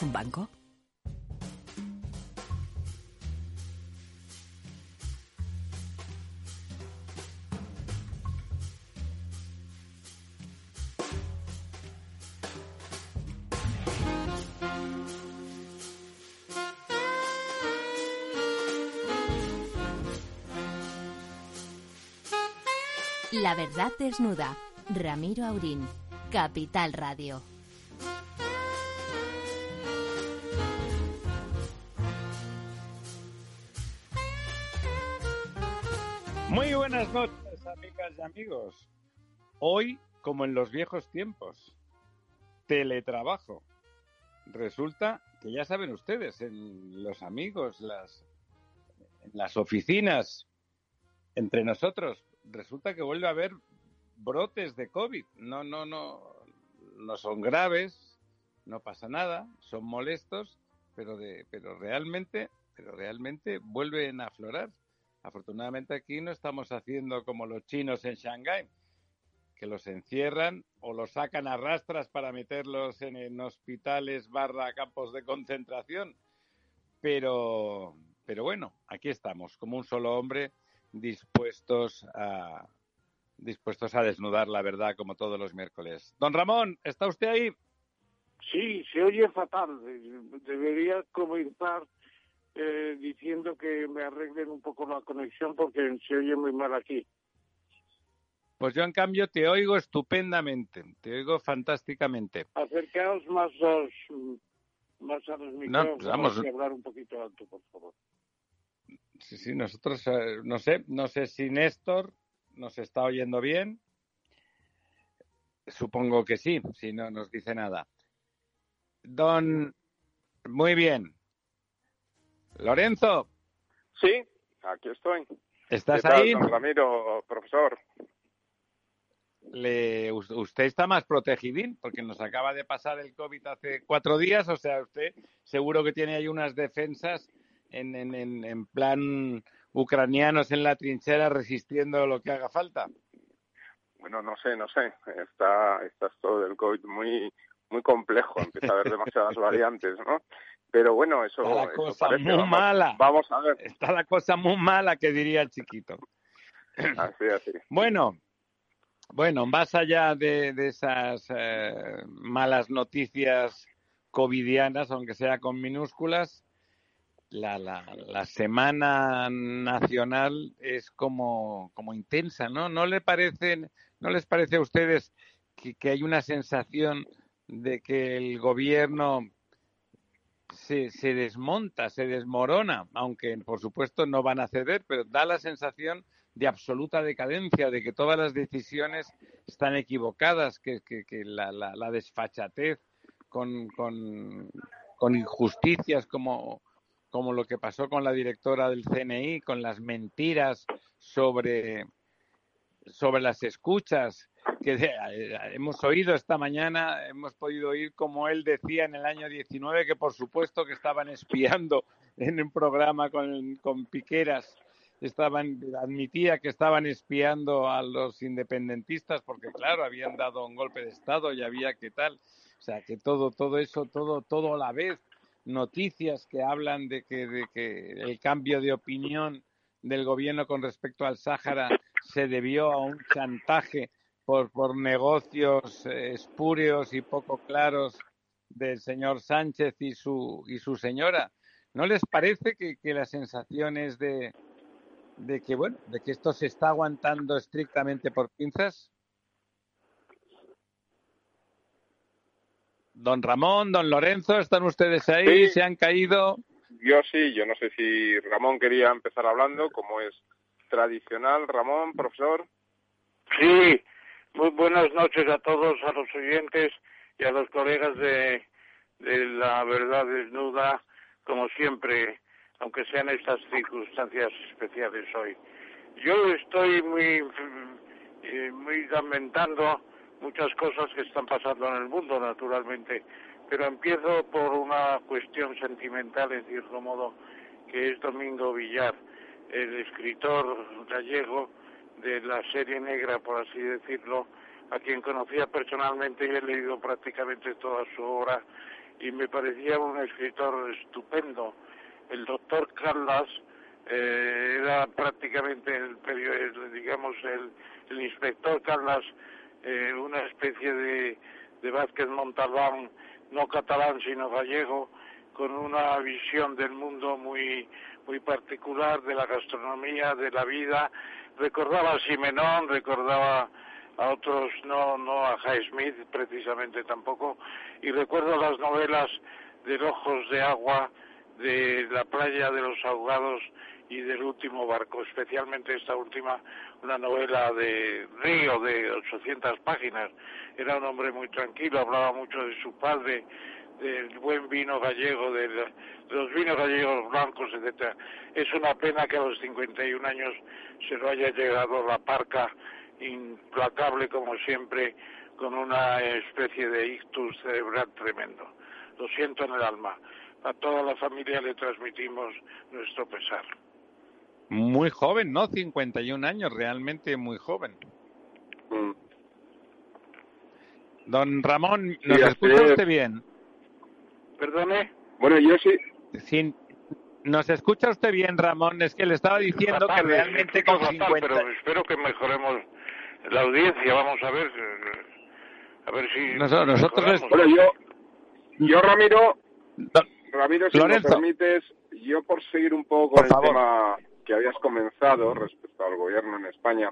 un banco? La verdad desnuda. Ramiro Aurín. Capital Radio. Muy buenas noches, amigas y amigos. Hoy, como en los viejos tiempos, teletrabajo. Resulta que ya saben ustedes, en los amigos, las, en las oficinas, entre nosotros, resulta que vuelve a haber brotes de COVID. No, no, no, no son graves, no pasa nada, son molestos, pero de, pero realmente, pero realmente vuelven a aflorar. Afortunadamente aquí no estamos haciendo como los chinos en Shanghái, que los encierran o los sacan a rastras para meterlos en, hospitales barra campos de concentración. Pero, pero bueno, aquí estamos, como un solo hombre, dispuestos a, dispuestos a desnudar la verdad como todos los miércoles. Don Ramón, ¿está usted ahí? Sí, se oye fatal. Debería comenzar eh, diciendo que me arreglen un poco la conexión porque se oye muy mal aquí. Pues yo en cambio te oigo estupendamente, te oigo fantásticamente. Acercaos más, los, más a los micrófonos pues vamos. y hablar un poquito alto, por favor. Sí, sí, nosotros, eh, no sé, no sé si Néstor nos está oyendo bien. Supongo que sí, si no nos dice nada. Don, muy bien. Lorenzo, Sí, aquí estoy. ¿estás ¿Qué tal, ahí? don Ramiro, profesor? Le- us- usted está más protegidín porque nos acaba de pasar el COVID hace cuatro días, o sea, usted seguro que tiene ahí unas defensas en, en, en, en plan ucranianos en la trinchera resistiendo lo que haga falta. Bueno, no sé, no sé. Está, está esto del COVID muy, muy complejo. Empieza a haber demasiadas variantes, ¿no? Pero bueno, eso, Está la cosa parece. muy vamos, mala. Vamos a ver. Está la cosa muy mala que diría el chiquito. Así, así. Bueno, bueno, más allá de, de esas eh, malas noticias covidianas, aunque sea con minúsculas, la, la, la semana nacional es como, como intensa, ¿no? ¿No le parecen, no les parece a ustedes que, que hay una sensación de que el gobierno se, se desmonta, se desmorona, aunque por supuesto no van a ceder, pero da la sensación de absoluta decadencia, de que todas las decisiones están equivocadas, que, la, la, desfachatez con injusticias como, como lo que pasó con la directora del CNI, con las mentiras sobre, sobre las escuchas, que eh, hemos oído esta mañana, hemos podido oír como él decía en el año 19 que por supuesto que estaban espiando en un programa con, con Piqueras, estaban, admitía que estaban espiando a los independentistas porque claro, habían dado un golpe de Estado y había que tal, o sea que todo, todo eso, todo, todo a la vez, noticias que hablan de que, de que el cambio de opinión del gobierno con respecto al Sáhara se debió a un chantaje por, por negocios eh, espúreos y poco claros del señor Sánchez y su, y su señora. ¿No les parece que, que la sensación es de, de que, bueno, de que esto se está aguantando estrictamente por pinzas? Don Ramón, don Lorenzo, ¿están ustedes ahí? Sí. ¿Se han caído? Yo sí, yo no sé si Ramón quería empezar hablando, como es tradicional. Ramón, profesor. Sí, muy buenas noches a todos, a los oyentes y a los colegas de, de La Verdad Desnuda, como siempre, aunque sean estas circunstancias especiales hoy. Yo estoy muy, eh, muy lamentando muchas cosas que están pasando en el mundo, naturalmente, pero empiezo por una cuestión sentimental, en cierto modo, que es Domingo Villar, el escritor gallego de la serie negra, por así decirlo, a quien conocía personalmente y he leído prácticamente toda su obra y me parecía un escritor estupendo. El doctor Carlas eh, era prácticamente el, digamos el, el, inspector Carlas eh, una especie de, de Vázquez Montalbán no catalán sino gallego con una visión del mundo muy muy particular de la gastronomía de la vida recordaba a Simenón recordaba a otros no no a Jay Smith precisamente tampoco y recuerdo las novelas de Ojos de Agua de la playa de los ahogados y del último barco, especialmente esta última, una novela de Río de 800 páginas. Era un hombre muy tranquilo, hablaba mucho de su padre, del buen vino gallego, de los vinos gallegos blancos, etcétera. Es una pena que a los 51 años se lo haya llegado la parca implacable como siempre, con una especie de ictus cerebral tremendo. Lo siento en el alma. A toda la familia le transmitimos nuestro pesar. Muy joven, ¿no? 51 años, realmente muy joven. Mm. Don Ramón, ¿nos escucha usted bien? Perdone. Bueno, yo sí. Sin, ¿Nos escucha usted bien, Ramón? Es que le estaba diciendo que realmente con 50... Pero espero que mejoremos la audiencia, vamos a ver, a ver si nosotros, Bueno, yo, yo Ramiro, Ramiro, si me permites, yo por seguir un poco con el tema que habías comenzado respecto al gobierno en España.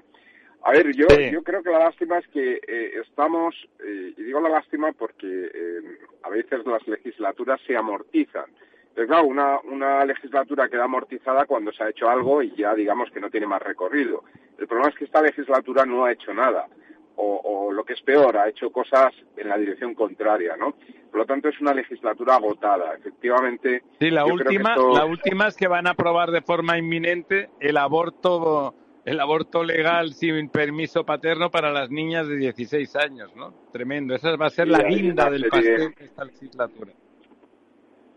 A ver, yo, yo creo que la lástima es que eh, estamos, eh, y digo la lástima porque eh, a veces las legislaturas se amortizan. Pero claro, una, una legislatura queda amortizada cuando se ha hecho algo y ya digamos que no tiene más recorrido. El problema es que esta legislatura no ha hecho nada. O, o, lo que es peor, ha hecho cosas en la dirección contraria, ¿no? Por lo tanto, es una legislatura agotada. Efectivamente. Sí, la última, la última es que van a aprobar de forma inminente el aborto, el aborto legal sin permiso paterno para las niñas de 16 años, ¿no? Tremendo. Esa va a ser la guinda del pastel de esta legislatura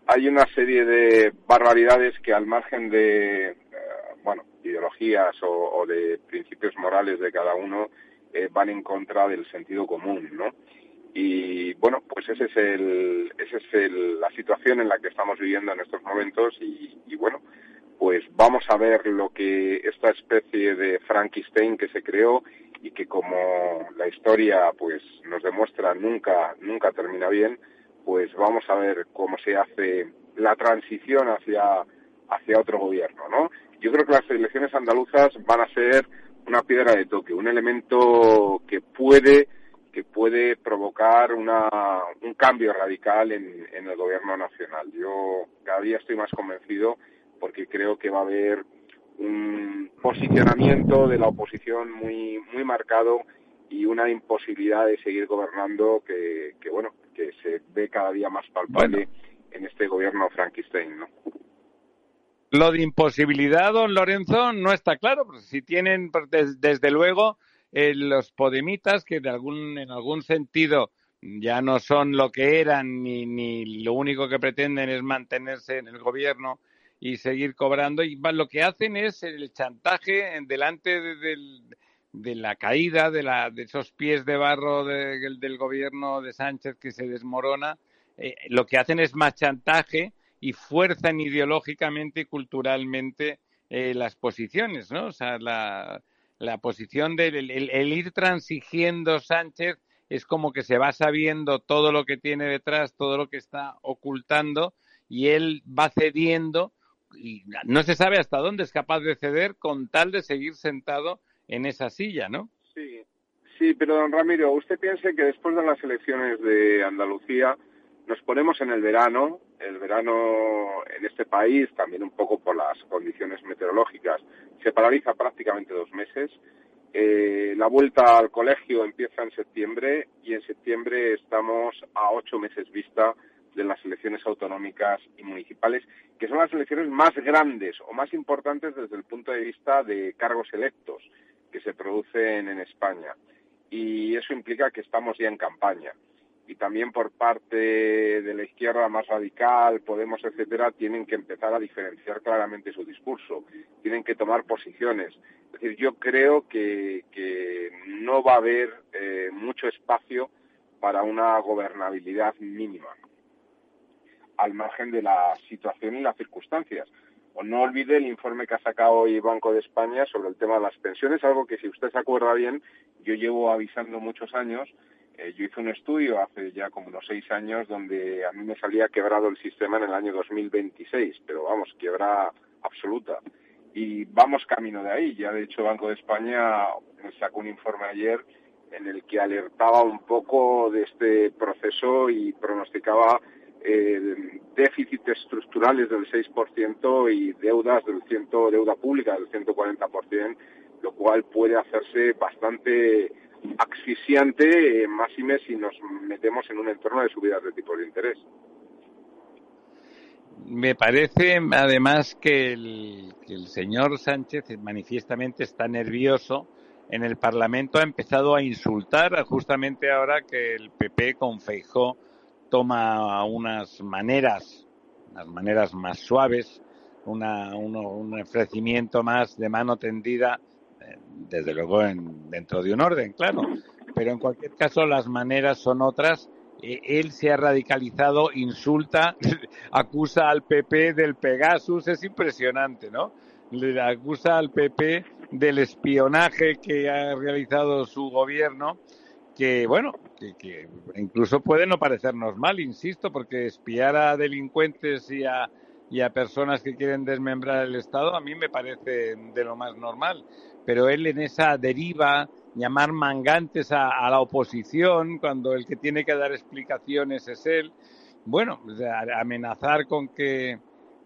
hay una serie de barbaridades que al margen de, eh, bueno, ideologías o, de principios morales de cada uno eh, van en contra del sentido común, ¿no? Y bueno, pues ese es el, esa es el, la situación en la que estamos viviendo en estos momentos y, y bueno, pues vamos a ver lo que esta especie de Frankenstein que se creó y que como la historia pues nos demuestra nunca nunca termina bien, pues vamos a ver cómo se hace la transición hacia, hacia otro gobierno, ¿no? Yo creo que las elecciones andaluzas van a ser una piedra de toque, un elemento que puede que puede provocar una, un cambio radical en, en el gobierno nacional. Yo cada día estoy más convencido porque creo que va a haber un posicionamiento de la oposición muy muy marcado y una imposibilidad de seguir gobernando que, que bueno que se ve cada día más palpable en este gobierno Frankenstein, ¿no? Lo de imposibilidad, don Lorenzo, no está claro, porque si tienen, pues, desde luego, eh, los podemitas que de algún, en algún sentido ya no son lo que eran ni, ni lo único que pretenden es mantenerse en el gobierno y seguir cobrando y lo que hacen es el chantaje delante del, de la caída de, la, de esos pies de barro del gobierno de Sánchez que se desmorona, eh, lo que hacen es más chantaje y fuerzan ideológicamente y culturalmente eh, las posiciones, ¿no? O sea, la, la posición del el, ir transigiendo Sánchez es como que se va sabiendo todo lo que tiene detrás, todo lo que está ocultando y él va cediendo y no se sabe hasta dónde es capaz de ceder con tal de seguir sentado en esa silla, ¿no? Sí, sí, pero don Ramiro, usted piense que después de las elecciones de Andalucía nos ponemos en el verano, el verano en este país, también un poco por las condiciones meteorológicas, se paraliza prácticamente dos meses. Eh, la vuelta al colegio empieza en septiembre y en septiembre estamos a ocho meses vista de las elecciones autonómicas y municipales, que son las elecciones más grandes o más importantes desde el punto de vista de cargos electos que se producen en España. Y eso implica que estamos ya en campaña. Y también por parte de la izquierda más radical, Podemos, etcétera, tienen que empezar a diferenciar claramente su discurso. Tienen que tomar posiciones. Es decir, yo creo que, no va a haber eh, mucho espacio para una gobernabilidad mínima. Al margen de la situación y las circunstancias. O no olvide el informe que ha sacado hoy Banco de España sobre el tema de las pensiones, algo que si usted se acuerda bien, yo llevo avisando muchos años. Eh, yo hice un estudio hace ya como unos seis años donde a mí me salía quebrado el sistema en el año 2026, pero vamos, quiebra absoluta. Y vamos camino de ahí. Ya de hecho Banco de España sacó un informe ayer en el que alertaba un poco de este proceso y pronosticaba eh, déficits estructurales del 6% y deudas del ciento, deuda pública del 140%, lo cual puede hacerse bastante asfixiante, eh, más si nos metemos en un entorno de subidas de tipos de interés. Me parece, además, que el, que el señor Sánchez manifiestamente está nervioso en el Parlamento ha empezado a insultar justamente ahora que el PP con Feijó toma unas maneras, unas maneras más suaves, una, un ofrecimiento más de mano tendida, eh, desde luego en, dentro de un orden, claro. Pero en cualquier caso las maneras son otras. E, él se ha radicalizado, insulta, acusa al PP del Pegasus, es impresionante, ¿no? Le acusa al PP del espionaje que ha realizado su gobierno que, bueno, que, incluso puede no parecernos mal, insisto, porque espiar a delincuentes y a, y a personas que quieren desmembrar el Estado a mí me parece de lo más normal. Pero él en esa deriva, llamar mangantes a, la oposición cuando el que tiene que dar explicaciones es él, bueno, amenazar con que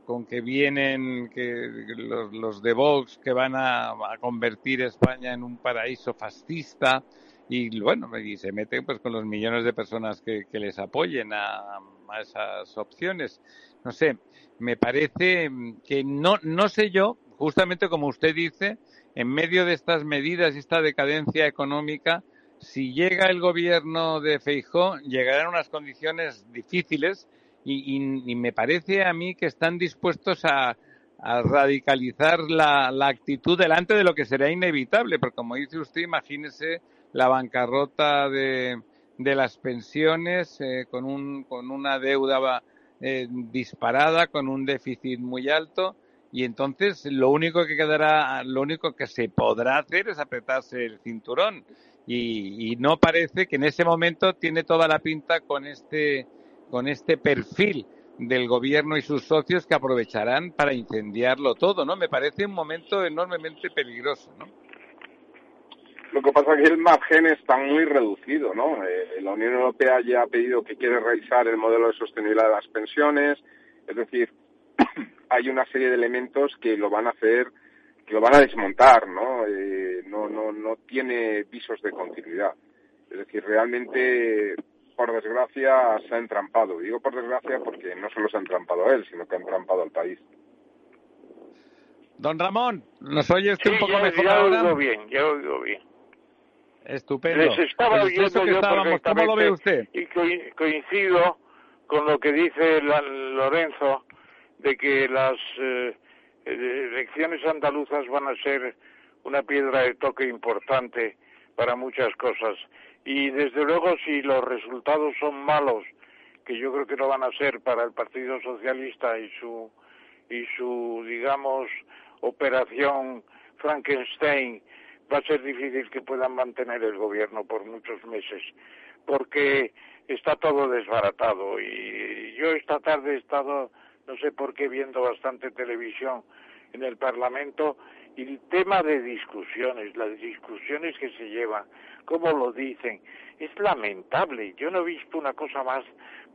con que vienen que los, los de Vox que van a, a convertir España en un paraíso fascista, y bueno, y se meten pues con los millones de personas que, les apoyen a, esas opciones. No sé, me parece que no, no sé yo, justamente como usted dice, en medio de estas medidas y esta decadencia económica, si llega el gobierno de Feijó, llegarán unas condiciones difíciles y, y, me parece a mí que están dispuestos a, a radicalizar la, la, actitud delante de lo que será inevitable, porque como dice usted, imagínese la bancarrota de, de las pensiones eh, con, un, con una deuda eh, disparada, con un déficit muy alto y entonces lo único que quedará, lo único que se podrá hacer es apretarse el cinturón y, y no parece que en ese momento tiene toda la pinta con este, con este perfil del gobierno y sus socios que aprovecharán para incendiarlo todo, ¿no? Me parece un momento enormemente peligroso, ¿no? Lo que pasa es que el margen está muy reducido, ¿no? Eh, la Unión Europea ya ha pedido que quiere revisar el modelo de sostenibilidad de las pensiones, es decir, hay una serie de elementos que lo van a hacer, que lo van a desmontar, ¿no? Eh, no, no, no tiene visos de continuidad. Es decir, realmente, por desgracia, se ha entrampado. Digo por desgracia porque no solo se ha entrampado a él, sino que ha entrampado al país. Don Ramón, ¿nos oye usted un poco ya, mejor ya ahora? oigo bien, ya oigo bien. Estupendo. Les estaba oyendo que yo estábamos, ¿Cómo lo ve usted? y co- coincido con lo que dice la- Lorenzo de que las eh, eh, elecciones andaluzas van a ser una piedra de toque importante para muchas cosas. Y desde luego si los resultados son malos, que yo creo que lo van a ser para el Partido Socialista y su y su digamos operación Frankenstein va a ser difícil que puedan mantener el gobierno por muchos meses porque está todo desbaratado y yo esta tarde he estado no sé por qué viendo bastante televisión en el Parlamento y el tema de discusiones, las discusiones que se llevan, cómo lo dicen, es lamentable. Yo no he visto una cosa más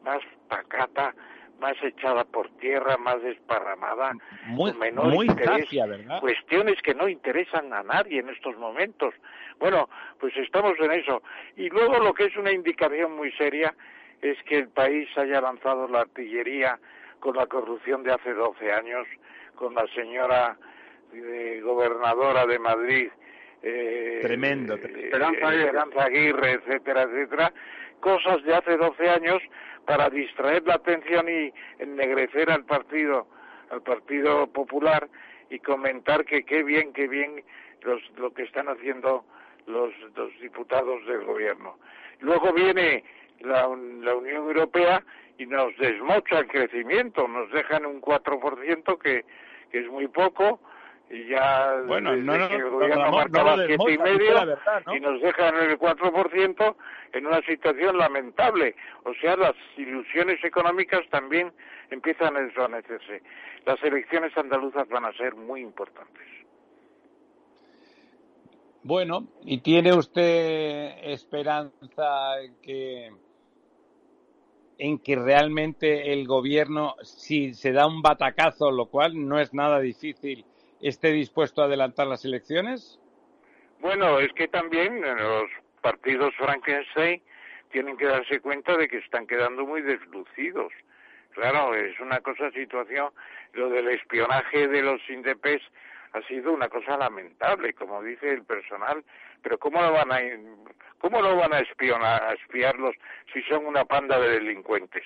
más pacata, más echada por tierra, más desparramada, Muy, con menor muy interés, zafia, ¿verdad? cuestiones que no interesan a nadie en estos momentos. Bueno, pues estamos en eso. Y luego lo que es una indicación muy seria es que el país haya lanzado la artillería con la corrupción de hace 12 años, con la señora eh, gobernadora de Madrid, eh, Tremendo, eh, tremendo. Esperanza Aguirre. Esperanza Aguirre, etcétera, etcétera, cosas de hace 12 años para distraer la atención y ennegrecer al partido, al Partido Popular y comentar que qué bien, qué bien los, lo que están haciendo los, los diputados del gobierno. Luego viene la, la Unión Europea y nos desmocha el crecimiento, nos dejan un 4% que, que es muy poco ya bueno, no, no, que el no, gobierno no, siete y medio verdad, ¿no? y nos dejan el 4% en una situación lamentable. O sea, las ilusiones económicas también empiezan a desvanecerse. Las elecciones andaluzas van a ser muy importantes. Bueno, ¿y tiene usted esperanza que en que realmente el gobierno, si se da un batacazo, lo cual no es nada difícil, esté dispuesto a adelantar las elecciones? Bueno, es que también los partidos Frankenstein tienen que darse cuenta de que están quedando muy deslucidos. Claro, es una cosa, situación, lo del espionaje de los INDEPES ha sido una cosa lamentable, como dice el personal, pero ¿cómo lo van a, cómo lo van a espionar, a espiarlos si son una panda de delincuentes?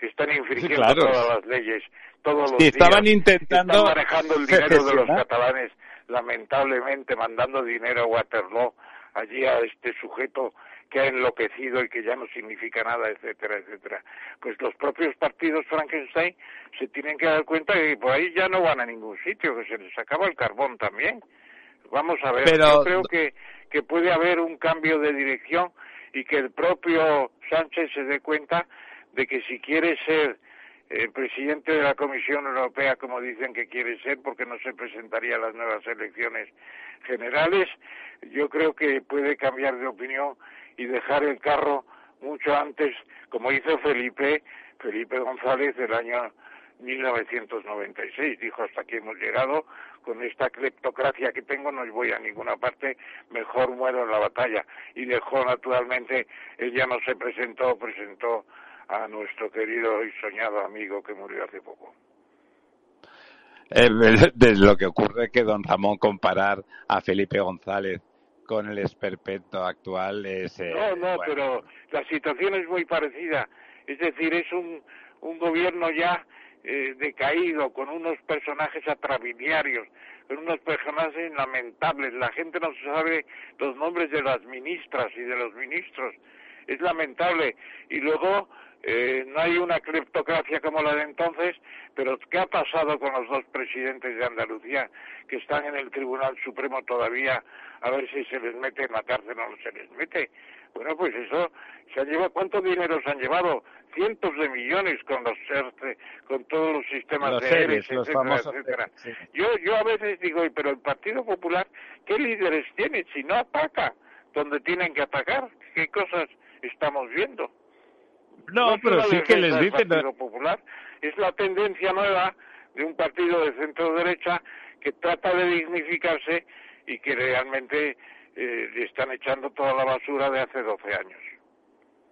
Que están infringiendo Sí, claro. todas las leyes, todos los Si estaban días, intentando están manejando el dinero de los catalanes, lamentablemente mandando dinero a Waterloo, allí a este sujeto que ha enloquecido y que ya no significa nada, etcétera, etcétera. Pues los propios partidos Frankenstein se tienen que dar cuenta que por ahí ya no van a ningún sitio, que se les acaba el carbón también. Vamos a ver, Pero- yo creo que, que puede haber un cambio de dirección y que el propio Sánchez se dé cuenta de que si quiere ser eh, presidente de la Comisión Europea, como dicen que quiere ser, porque no se presentaría a las nuevas elecciones generales, yo creo que puede cambiar de opinión y dejar el carro mucho antes, como hizo Felipe, Felipe González del año 1996. Dijo, hasta aquí hemos llegado, con esta cleptocracia que tengo no voy a ninguna parte, mejor muero en la batalla. Y dejó, naturalmente, él ya no se presentó, presentó a nuestro querido y soñado amigo que murió hace poco. Eh, de lo que ocurre es que don Ramón comparar a Felipe González con el esperpento actual es... eh, No, no, bueno, pero la situación es muy parecida. Es decir, es un, un gobierno ya eh, decaído, con unos personajes atrabiliarios, con unos personajes lamentables. La gente no sabe los nombres de las ministras y de los ministros. Es lamentable. Y luego eh, no hay una cleptocracia como la de entonces, pero ¿qué ha pasado con los dos presidentes de Andalucía que están en el Tribunal Supremo todavía a ver si se les mete en la cárcel o no se les mete? Bueno, pues eso se ha llevado, ¿cuánto dinero se han llevado? Cientos de millones con los ERTE, con todos los sistemas los de seres, ERES, los etcétera, famosos etcétera. sí. Yo, yo a veces digo, "Y, pero el Partido Popular, ¿qué líderes tiene si no ataca donde tienen que atacar? ¿Qué cosas estamos viendo? No, es pero sí que les dicen... Partido Popular, es la tendencia nueva de un partido de centro derecha que trata de dignificarse y que realmente eh, le están echando toda la basura de hace 12 años.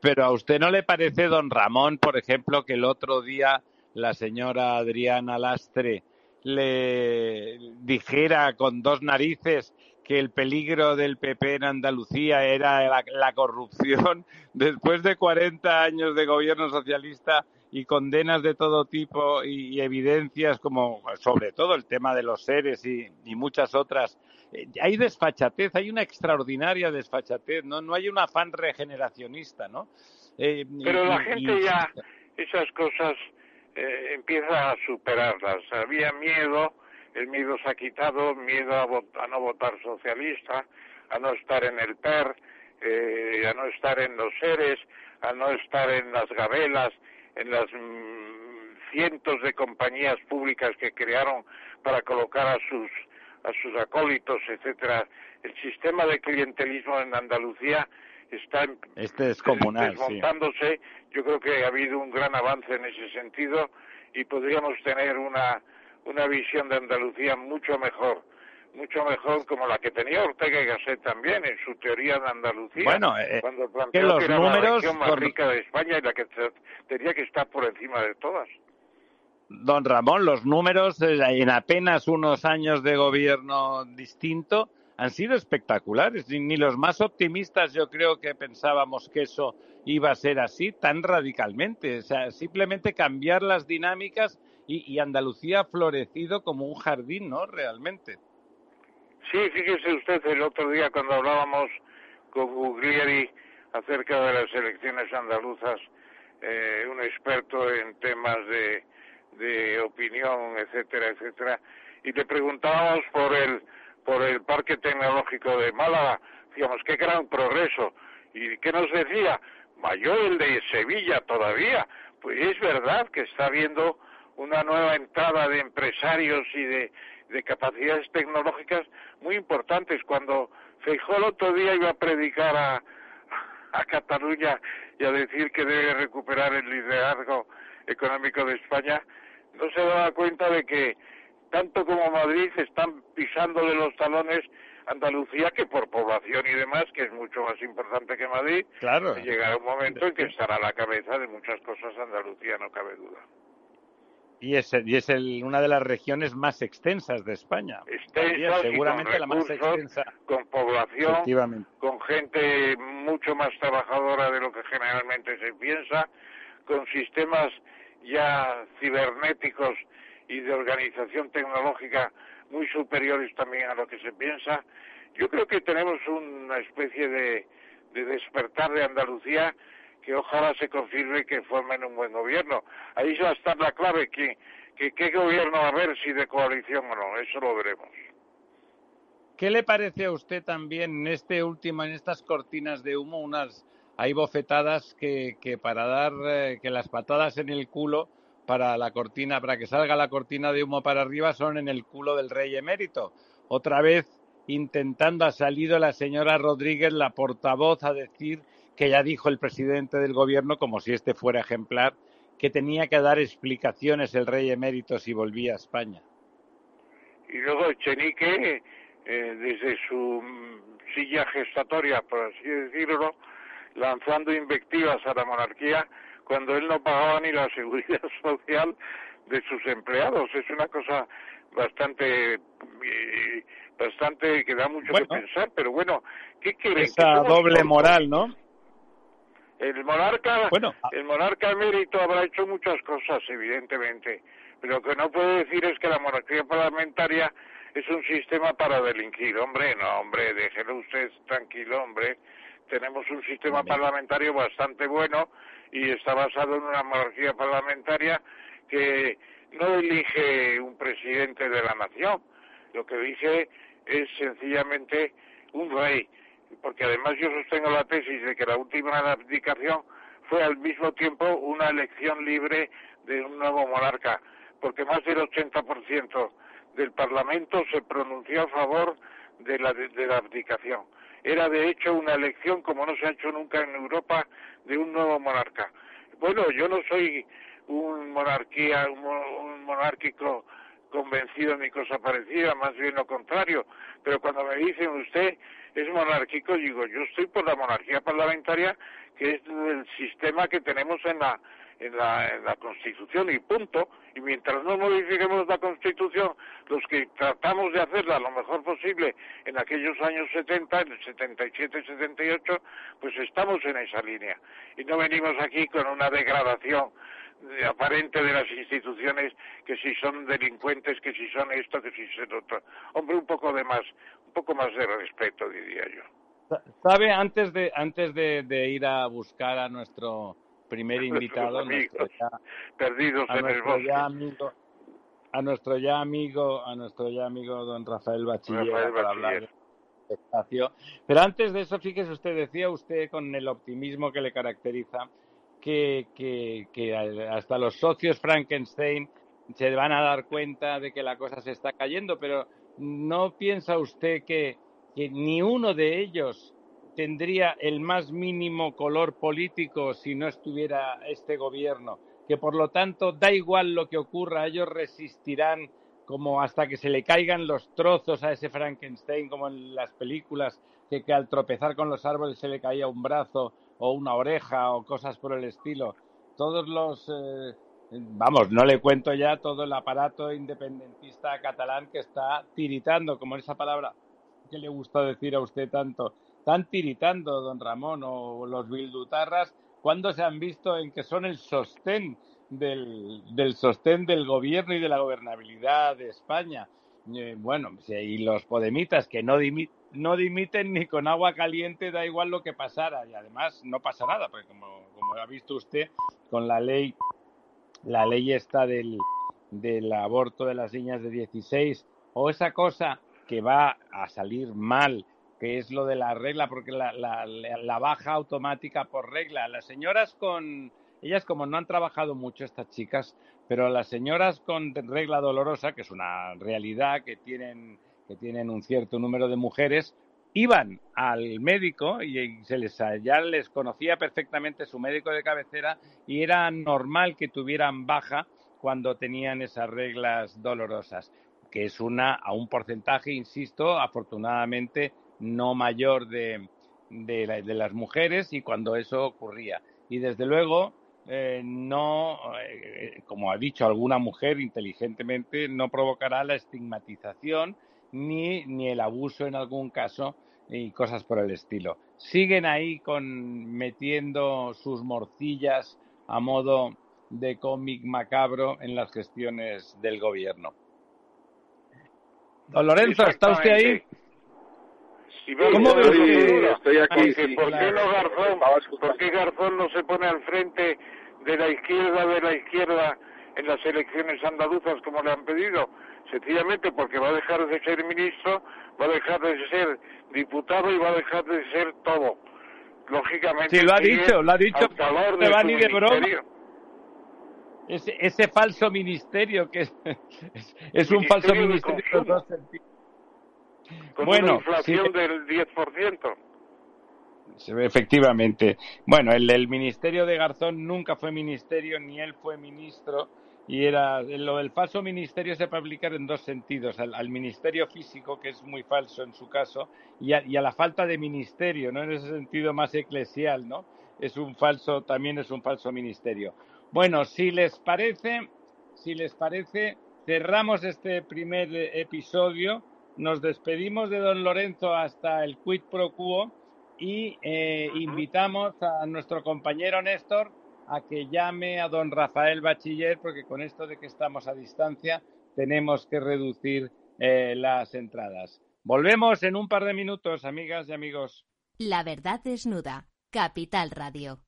Pero a usted no le parece, don Ramón, por ejemplo, que el otro día la señora Adriana Lastre le dijera con dos narices que el peligro del PP en Andalucía era la, la corrupción después de 40 años de gobierno socialista y condenas de todo tipo y, y evidencias como sobre todo el tema de los seres y, y muchas otras eh, hay desfachatez, hay una extraordinaria desfachatez, ¿no? No hay un afán regeneracionista, ¿no? Eh, y- Pero la gente ya esas cosas eh, empieza a superarlas. Había miedo, el miedo se ha quitado, miedo a, vot- a no votar socialista, a no estar en el PER, eh, a no estar en los seres, a no estar en las gabelas, en las mm, cientos de compañías públicas que crearon para colocar a sus a sus acólitos, etcétera. El sistema de clientelismo en Andalucía está Este es comunal, sí. desmontándose. Yo creo que ha habido un gran avance en ese sentido y podríamos tener una, una visión de Andalucía mucho mejor, mucho mejor como la que tenía Ortega y Gasset también en su teoría de Andalucía. Bueno, eh, cuando planteó que los era la números región más rica de España y la que te- tenía que estar por encima de todas. Don Ramón, los números eh, en apenas unos años de gobierno distinto han sido espectaculares. Ni los más optimistas yo creo que pensábamos que eso iba a ser así tan radicalmente. O sea, simplemente cambiar las dinámicas y, y Andalucía ha florecido como un jardín, ¿no? Realmente. Sí, fíjese usted, el otro día cuando hablábamos con Guglieri acerca de las elecciones andaluzas, eh, un experto en temas de, de opinión, etcétera, etcétera, y le preguntábamos por el por el Parque Tecnológico de Málaga, digamos, qué gran progreso. ¿Y qué nos decía? Mayor el de Sevilla todavía. Pues es verdad que está habiendo una nueva entrada de empresarios y de, de capacidades tecnológicas muy importantes. Cuando Feijó el otro día iba a predicar a, a Cataluña y a decir que debe recuperar el liderazgo económico de España, no se daba cuenta de que tanto como Madrid están pisándole los talones Andalucía que por población y demás, que es mucho más importante que Madrid, claro. llegará un momento en que estará a la cabeza de muchas cosas Andalucía, no cabe duda. Y es, y es el, una de las regiones más extensas de España. Extensas seguramente con la más extensa. Con población, con gente mucho más trabajadora de lo que generalmente se piensa, con sistemas ya cibernéticos y de organización tecnológica muy superiores también a lo que se piensa. Yo creo que tenemos una especie de, de despertar de Andalucía que ojalá se confirme que formen un buen gobierno. Ahí va a estar la clave, que, que qué gobierno va a haber, si de coalición o no, eso lo veremos. ¿Qué le parece a usted también en este último, en estas cortinas de humo, unas hay bofetadas que, que para dar eh, que las patadas en el culo para la cortina, para que salga la cortina de humo para arriba, son en el culo del rey emérito. Otra vez intentando ha salido la señora Rodríguez, la portavoz, a decir que ya dijo el presidente del gobierno, como si este fuera ejemplar, que tenía que dar explicaciones el rey emérito si volvía a España. Y luego Chenique, eh, desde su silla gestatoria, por así decirlo, lanzando invectivas a la monarquía, cuando él no pagaba ni la seguridad social de sus empleados. Es una cosa bastante eh, bastante que da mucho que pensar, pero bueno, ¿qué quieren? Esa doble moral, ¿no? El monarca, bueno, el monarca emérito habrá hecho muchas cosas, evidentemente, pero lo que no puede decir es que la monarquía parlamentaria es un sistema para delinquir. Hombre, no, hombre, déjelo usted tranquilo, hombre. Tenemos un sistema parlamentario bastante bueno y está basado en una monarquía parlamentaria que no elige un presidente de la nación, lo que elige es sencillamente un rey, porque además yo sostengo la tesis de que la última abdicación fue al mismo tiempo una elección libre de un nuevo monarca, porque más del 80% del Parlamento se pronunció a favor de la, de la abdicación. Era de hecho una elección como no se ha hecho nunca en Europa de un nuevo monarca. Bueno, yo no soy un monarquía, un, monárquico convencido ni cosa parecida, más bien lo contrario. Pero cuando me dicen usted es monárquico, digo, yo estoy por la monarquía parlamentaria, que es el sistema que tenemos en la en la, en la Constitución y punto. Y mientras no modifiquemos la Constitución, los que tratamos de hacerla lo mejor posible en aquellos años 70, en el 77 y 78, pues estamos en esa línea. Y no venimos aquí con una degradación aparente de las instituciones, que si son delincuentes, que si son esto, que si son otro. Hombre, un poco de más, poco más de respeto, diría yo. ¿Sabe, antes de, antes de ir a buscar a nuestro primer invitado, perdidos en el bosque. amigo, a nuestro ya amigo, a nuestro ya amigo don Rafael Bachiller para hablar de espacio. Pero antes de eso, fíjese usted, decía usted con el optimismo que le caracteriza que, que, que hasta los socios Frankenstein se van a dar cuenta de que la cosa se está cayendo, pero ¿no piensa usted que, que ni uno de ellos tendría el más mínimo color político si no estuviera este gobierno, que por lo tanto da igual lo que ocurra, ellos resistirán como hasta que se le caigan los trozos a ese Frankenstein, como en las películas, que, al tropezar con los árboles se le caía un brazo o una oreja o cosas por el estilo. Todos los, eh, vamos, no le cuento ya todo el aparato independentista catalán que está tiritando, como esa palabra que le gusta decir a usted tanto, están tiritando, don Ramón, o los bildutarras, cuando se han visto en que son el sostén del, del sostén del gobierno y de la gobernabilidad de España. eh, bueno, y los podemitas que no, no dimiten ni con agua caliente, da igual lo que pasara. Y además no pasa nada, porque como, como ha visto usted, con la ley, la ley esta del, del aborto de las niñas de 16, o esa cosa que va a salir mal, que es lo de la regla, porque la, la, la baja automática por regla. Las señoras con, ellas como no han trabajado mucho, estas chicas, pero las señoras con regla dolorosa, que es una realidad que tienen, que tienen un cierto número de mujeres, iban al médico y se les, ya les conocía perfectamente su médico de cabecera y era normal que tuvieran baja cuando tenían esas reglas dolorosas, que es una a un porcentaje, insisto, afortunadamente no mayor de, de, de las mujeres y cuando eso ocurría. Y desde luego eh, no, eh, como ha dicho alguna mujer inteligentemente, no provocará la estigmatización ni, ni el abuso en algún caso y cosas por el estilo. Siguen ahí con metiendo sus morcillas a modo de cómic macabro en las gestiones del gobierno. Don Lorenzo, ¿está usted ahí? ¿Cómo ve Estoy aquí. ¿Por, qué no Garzón, ¿Por qué Garzón no se pone al frente de la izquierda de la izquierda en las elecciones andaluzas como le han pedido, sencillamente porque va a dejar de ser ministro, va a dejar de ser diputado y va a dejar de ser todo. Lógicamente. Sí, lo ha dicho, lo ha dicho. No va ni de broma. Ese, ese falso ministerio que es, es, un falso ministerio con bueno, una inflación del 10%. Efectivamente. Bueno, el, el Ministerio de Garzón nunca fue ministerio, ni él fue ministro, y era lo del falso ministerio se puede aplicar en dos sentidos al, ministerio físico que es muy falso en su caso y a, y a, la falta de ministerio no en ese sentido más eclesial no es un falso también es un falso ministerio. Bueno si les parece si les parece cerramos este primer episodio. Nos despedimos de don Lorenzo hasta el quid pro quo y eh, invitamos a nuestro compañero Néstor a que llame a don Rafael Bachiller, porque con esto de que estamos a distancia tenemos que reducir eh, las entradas. Volvemos en un par de minutos, amigas y amigos. La verdad desnuda. Capital Radio.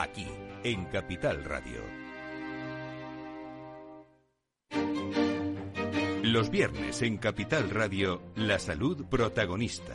Aquí en Capital Radio. Los viernes en Capital Radio, la salud protagonista.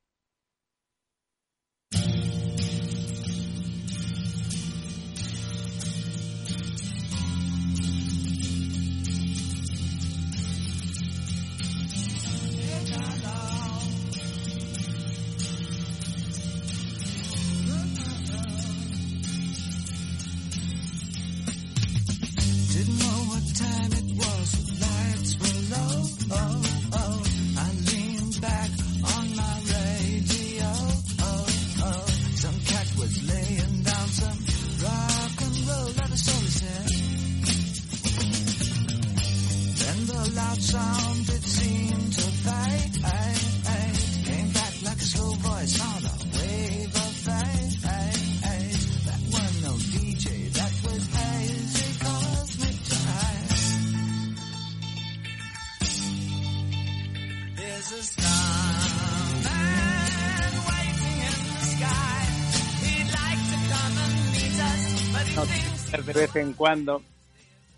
Vez en cuando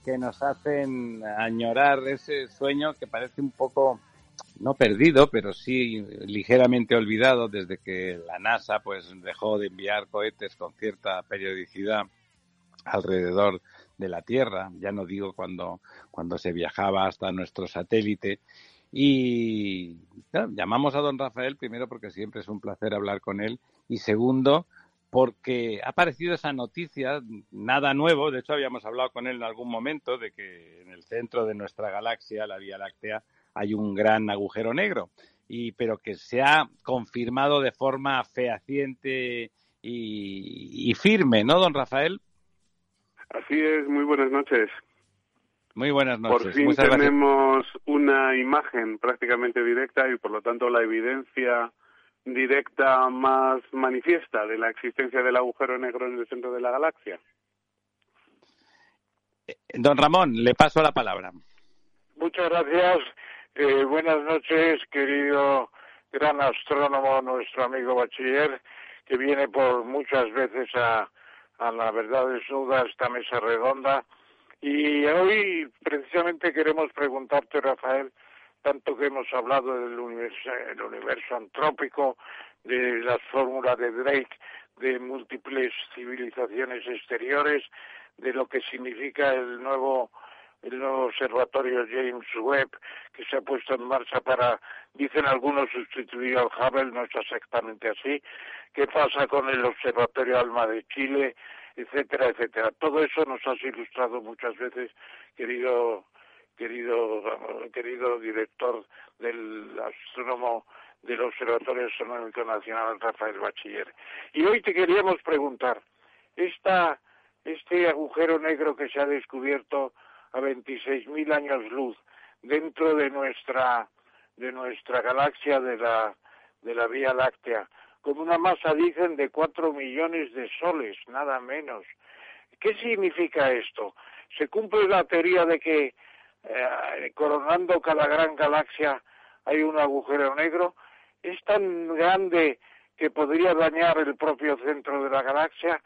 que nos hacen añorar ese sueño que parece un poco no perdido, pero sí ligeramente olvidado desde que la NASA pues dejó de enviar cohetes con cierta periodicidad alrededor de la Tierra, ya no digo cuando, cuando se viajaba hasta nuestro satélite. Y llamamos a don Rafael primero porque siempre es un placer hablar con él y segundo porque ha aparecido esa noticia, nada nuevo, de hecho habíamos hablado con él en algún momento de que en el centro de nuestra galaxia, la Vía Láctea, hay un gran agujero negro, y, pero que se ha confirmado de forma fehaciente y, y firme, ¿no, don Rafael? Así es, muy buenas noches. Muy buenas noches. Por fin tenemos una imagen prácticamente directa y por lo tanto la evidencia directa más manifiesta de la existencia del agujero negro en el centro de la galaxia. Eh, don Ramón, le paso la palabra. Muchas gracias. Eh, buenas noches, querido gran astrónomo, nuestro amigo bachiller, que viene por muchas veces a, a la verdad desnuda, esta mesa redonda. Y hoy precisamente queremos preguntarte, Rafael, tanto que hemos hablado del universo, el universo antrópico, de las fórmulas de Drake, de múltiples civilizaciones exteriores, de lo que significa el nuevo el nuevo observatorio James Webb que se ha puesto en marcha para, dicen algunos, sustituir al Hubble, no es exactamente así. ¿Qué pasa con el observatorio Alma de Chile, etcétera, etcétera? Todo eso nos has ilustrado muchas veces, querido querido, querido director del astrónomo del Observatorio Astronómico Nacional, Rafael Bachiller. Y hoy te queríamos preguntar, esta, este agujero negro que se ha descubierto a 26.000 años luz dentro de nuestra, de nuestra galaxia de la, de la Vía Láctea, con una masa, dicen, de 4 millones de soles, nada menos. ¿Qué significa esto? ¿Se cumple la teoría de que eh, coronando cada gran galaxia hay un agujero negro, es tan grande que podría dañar el propio centro de la galaxia.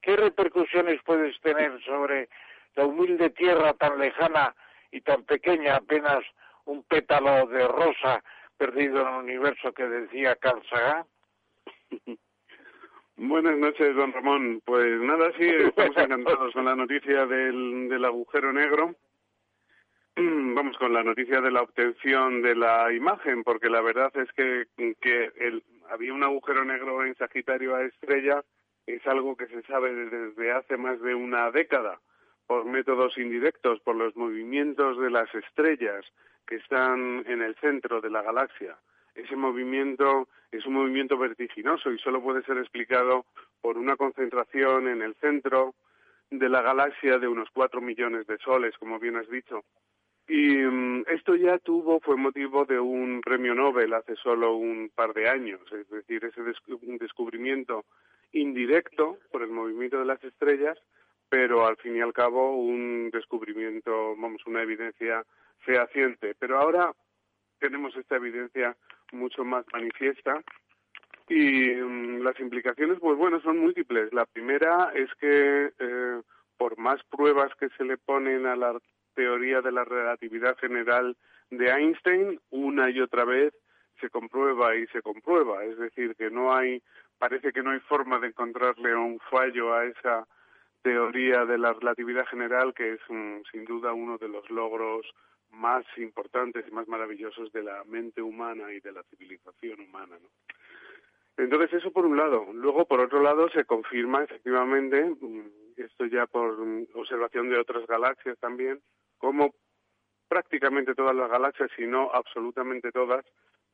¿Qué repercusiones puedes tener sobre la humilde Tierra tan lejana y tan pequeña, apenas un pétalo de rosa perdido en el universo que decía Carl Sagan? Buenas noches, don Ramón. Pues nada, sí, estamos encantados con la noticia del, del agujero negro. Vamos con la noticia de la obtención de la imagen, porque la verdad es que, que el, había un agujero negro en Sagitario a estrella, es algo que se sabe desde hace más de una década por métodos indirectos, por los movimientos de las estrellas que están en el centro de la galaxia. Ese movimiento es un movimiento vertiginoso y solo puede ser explicado por una concentración en el centro de la galaxia de unos cuatro millones de soles, como bien has dicho. Y mm, esto ya tuvo, fue motivo de un premio Nobel hace solo un par de años, es decir, ese un descubrimiento indirecto por el movimiento de las estrellas, pero al fin y al cabo un descubrimiento, vamos, una evidencia fehaciente. Pero ahora tenemos esta evidencia mucho más manifiesta y mm, las implicaciones, pues bueno, son múltiples. La primera es que eh, por más pruebas que se le ponen a la teoría de la relatividad general de Einstein una y otra vez se comprueba y se comprueba. Es decir, que no hay, parece que no hay forma de encontrarle un fallo a esa teoría de la relatividad general que es sin duda uno de los logros más importantes y más maravillosos de la mente humana y de la civilización humana. Entonces eso por un lado. Luego por otro lado se confirma efectivamente, mm, esto ya por observación de otras galaxias también, como prácticamente todas las galaxias, si no absolutamente todas,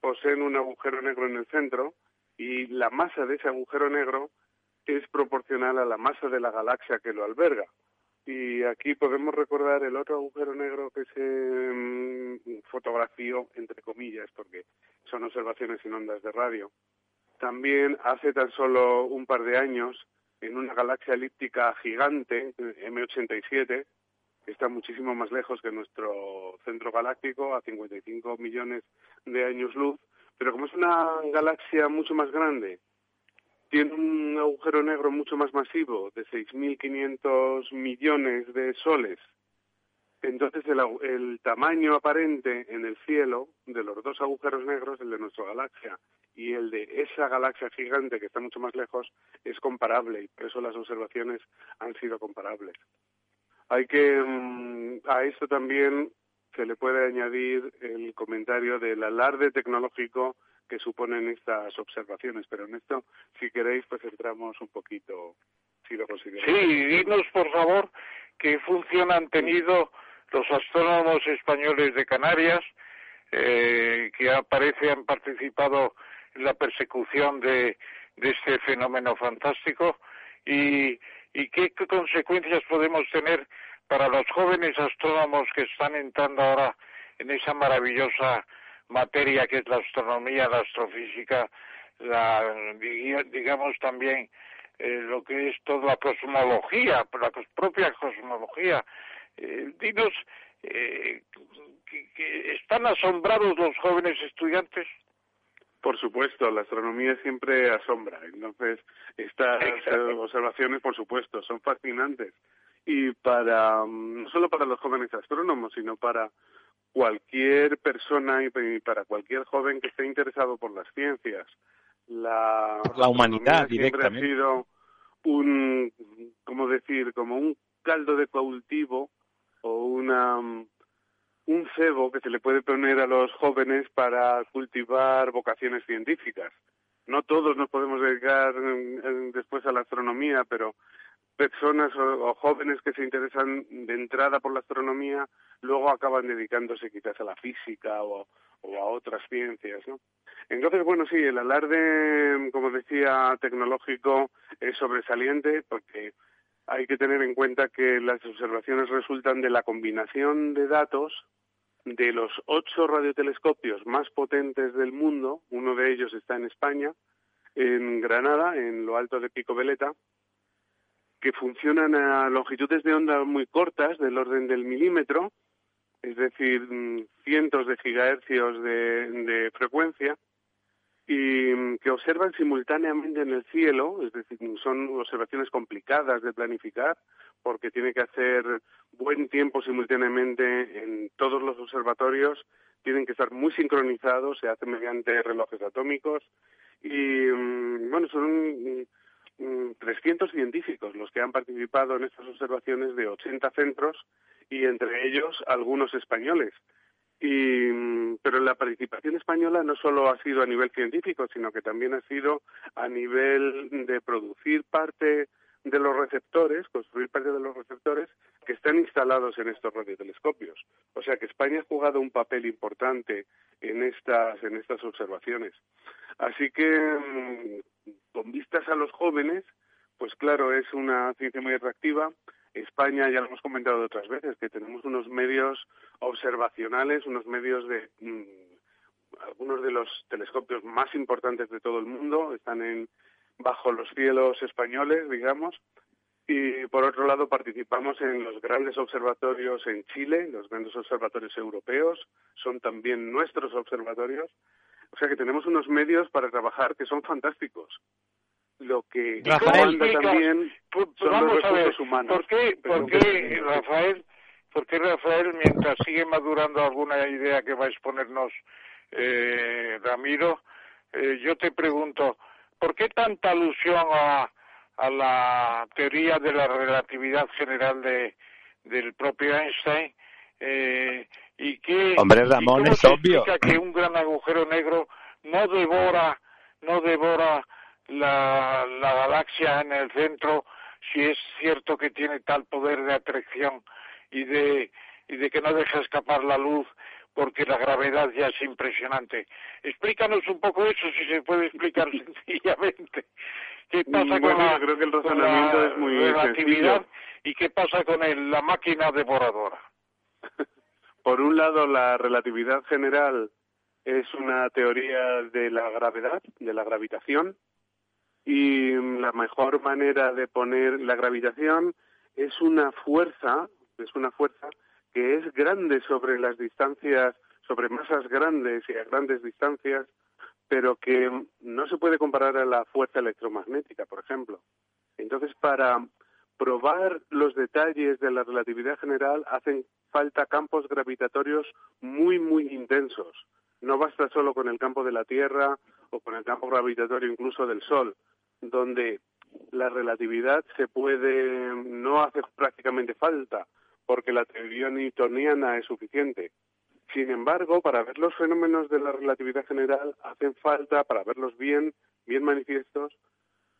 poseen un agujero negro en el centro y la masa de ese agujero negro es proporcional a la masa de la galaxia que lo alberga. Y aquí podemos recordar el otro agujero negro que se mm, fotografió, entre comillas, porque son observaciones en ondas de radio. También hace tan solo un par de años, en una galaxia elíptica gigante, M87, está muchísimo más lejos que nuestro centro galáctico, a 55 millones de años luz, pero como es una galaxia mucho más grande tiene un agujero negro mucho más masivo, de 6.500 millones de soles. Entonces el, tamaño aparente en el cielo de los dos agujeros negros, el de nuestra galaxia y el de esa galaxia gigante que está mucho más lejos, es comparable y por eso las observaciones han sido comparables. Hay que mm, a esto también se le puede añadir el comentario del alarde tecnológico que suponen estas observaciones, pero en esto, si queréis, pues entramos un poquito, si lo consideráis. Sí, dinos, por favor, qué función han tenido los astrónomos españoles de Canarias, eh, que aparece han participado en la persecución de, de este fenómeno fantástico y, y qué consecuencias podemos tener para los jóvenes astrónomos que están entrando ahora en esa maravillosa materia que es la astronomía, la astrofísica, la, digamos también eh, lo que es toda la cosmología, la propia cosmología. Eh, dinos, eh, ¿están asombrados los jóvenes estudiantes? Por supuesto, la astronomía siempre asombra. Entonces, estas observaciones, por supuesto, son fascinantes. Y para, mm, no solo para los jóvenes astrónomos, sino para cualquier persona y para cualquier joven que esté interesado por las ciencias. La, la humanidad siempre ha sido un, ¿cómo decir?, como un caldo de cultivo o una un cebo que se le puede poner a los jóvenes para cultivar vocaciones científicas. No todos nos podemos dedicar después a la astronomía, pero personas o, jóvenes que se interesan de entrada por la astronomía luego acaban dedicándose quizás a la física o, a otras ciencias, ¿no? Entonces, bueno, sí, el alarde, como decía, tecnológico es sobresaliente porque hay que tener en cuenta que las observaciones resultan de la combinación de datos de los ocho radiotelescopios más potentes del mundo, uno de ellos está en España, en Granada, en lo alto de Pico Veleta, que funcionan a longitudes de onda muy cortas, del orden del milímetro, es decir, mm, cientos de gigahercios de, frecuencia, y mm, que observan simultáneamente en el cielo, es decir, son observaciones complicadas de planificar, porque tiene que hacer buen tiempo simultáneamente en todos los observatorios, tienen que estar muy sincronizados, se hace mediante relojes atómicos, y mm, bueno, son 300 científicos los que han participado en estas observaciones de 80 centros y entre ellos algunos españoles. Y, pero la participación española no solo ha sido a nivel científico, sino que también ha sido a nivel de producir parte de los receptores, construir parte de los receptores que están instalados en estos radiotelescopios. O sea que España ha jugado un papel importante en estas, en estas observaciones. Así que, mm, con vistas a los jóvenes, pues claro, es una ciencia muy atractiva. España, ya lo hemos comentado otras veces, que tenemos unos medios observacionales, unos medios de mm, algunos de los telescopios más importantes de todo el mundo, están en bajo los cielos españoles, digamos, y por otro lado participamos en los grandes observatorios en Chile, los grandes observatorios europeos, son también nuestros observatorios, o sea que tenemos unos medios para trabajar que son fantásticos. Lo que Rafael, también son los recursos humanos. ¿Por qué, por qué Rafael, por qué Rafael, mientras sigue madurando alguna idea que va a exponernos eh, Ramiro, eh, yo te pregunto, ¿por qué tanta alusión a, a la teoría de la relatividad general de, del propio Einstein? Eh, y que Hombre, Ramón, es obvio. que un gran agujero negro no devora, no devora la, la galaxia en el centro si es cierto que tiene tal poder de atracción y de, y de que no deja escapar la luz porque la gravedad ya es impresionante. Explícanos un poco eso, si se puede explicar sencillamente. ¿Qué pasa con la, creo que el razonamiento es muy relatividad y qué pasa con la máquina devoradora? Por un lado, la relatividad general es una teoría de la gravedad, de la gravitación, y la mejor manera de poner la gravitación es una fuerza, es una fuerza que es grande sobre las distancias, sobre masas grandes y a grandes distancias, pero que no se puede comparar a la fuerza electromagnética, por ejemplo. Entonces, para probar los detalles de la relatividad general hacen falta campos gravitatorios muy, muy intensos. No basta solo con el campo de la Tierra o con el campo gravitatorio incluso del Sol, donde la relatividad se puede, no hace prácticamente falta, porque la teoría newtoniana es suficiente. Sin embargo, para ver los fenómenos de la relatividad general hacen falta, para verlos bien, bien manifiestos,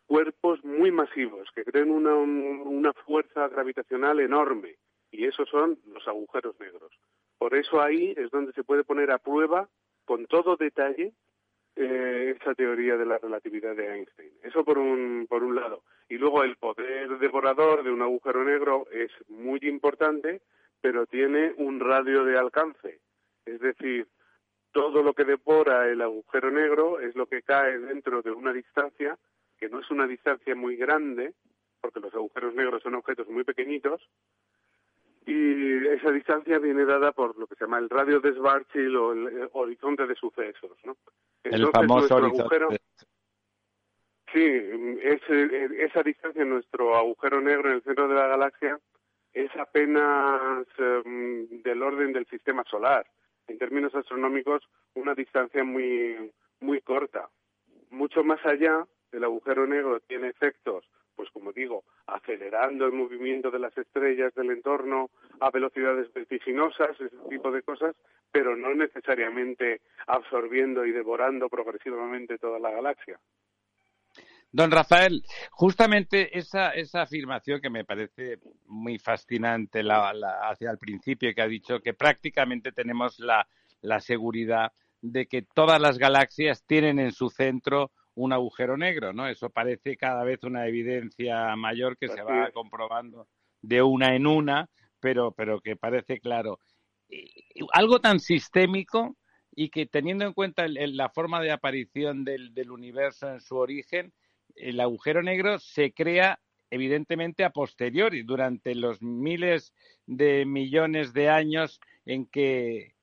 cuerpos muy masivos que creen una, una fuerza gravitacional enorme y esos son los agujeros negros. Por eso ahí es donde se puede poner a prueba con todo detalle eh, esa teoría de la relatividad de Einstein. Eso por un, por un lado. Y luego el poder devorador de un agujero negro es muy importante, pero tiene un radio de alcance. Es decir, todo lo que devora el agujero negro es lo que cae dentro de una distancia, que no es una distancia muy grande, porque los agujeros negros son objetos muy pequeñitos, y esa distancia viene dada por lo que se llama el radio de Schwarzschild o el horizonte de sucesos, ¿no? el famoso horizonte. sí, esa distancia en nuestro agujero negro en el centro de la galaxia es apenas em, del orden del sistema solar. En términos astronómicos, una distancia muy muy corta. Mucho más allá, el agujero negro tiene efectos pues como digo, acelerando el movimiento de las estrellas del entorno a velocidades vertiginosas, ese tipo de cosas, pero no necesariamente absorbiendo y devorando progresivamente toda la galaxia. Don Rafael, justamente esa, esa afirmación que me parece muy fascinante hacia el principio que ha dicho que prácticamente tenemos la, la seguridad de que todas las galaxias tienen en su centro un agujero negro, ¿no? Eso parece cada vez una evidencia mayor que se va comprobando de una en una, pero, pero que parece claro. Algo tan sistémico y que teniendo en cuenta la forma de aparición del, del universo en su origen, el agujero negro se crea evidentemente a posteriori, durante los miles de millones de años en que,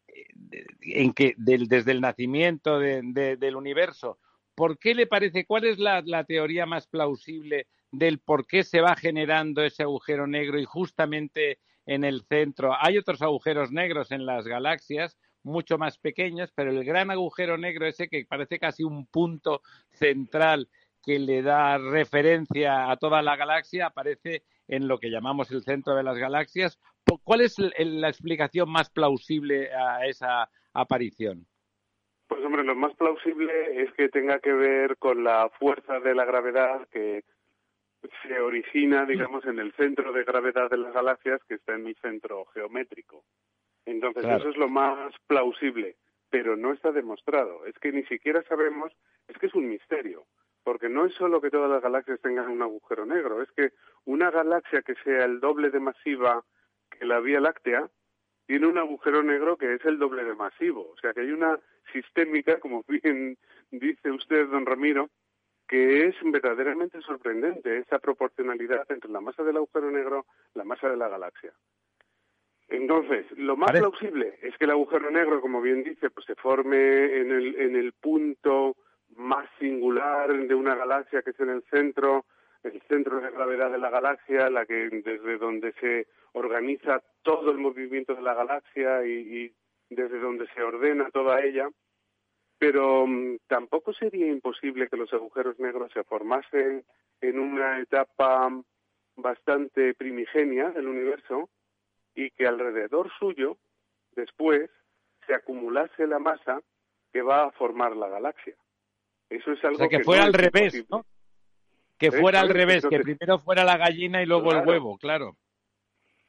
en que desde el nacimiento del universo ¿Por qué le parece, cuál es la, teoría más plausible del por qué se va generando ese agujero negro y justamente en el centro? Hay otros agujeros negros en las galaxias, mucho más pequeños, pero el gran agujero negro ese que parece casi un punto central que le da referencia a toda la galaxia aparece en lo que llamamos el centro de las galaxias. ¿Cuál es la explicación más plausible a esa aparición? Pues hombre, lo más plausible es que tenga que ver con la fuerza de la gravedad que se origina, digamos, en el centro de gravedad de las galaxias, que está en mi centro geométrico. Entonces, eso es lo más plausible, pero no está demostrado. Es que ni siquiera sabemos, es que es un misterio, porque no es solo que todas las galaxias tengan un agujero negro, es que una galaxia que sea el doble de masiva que la Vía Láctea tiene un agujero negro que es el doble de masivo. O sea que hay una sistémica, como bien dice usted, don Ramiro, que es verdaderamente sorprendente esa proporcionalidad entre la masa del agujero negro y la masa de la galaxia. Entonces, lo más plausible es que el agujero negro, como bien dice, pues se forme en el, en el punto más singular de una galaxia que es en el centro, el centro de gravedad de la galaxia, la que desde donde se organiza todo el movimiento de la galaxia y, desde donde se ordena toda ella, pero mm, tampoco sería imposible que los agujeros negros se formasen en una etapa bastante primigenia del universo y que alrededor suyo, después, se acumulase la masa que va a formar la galaxia. Eso es algo que, fuera al revés, ¿no? Que fuera al revés, que primero fuera la gallina y luego el huevo, claro.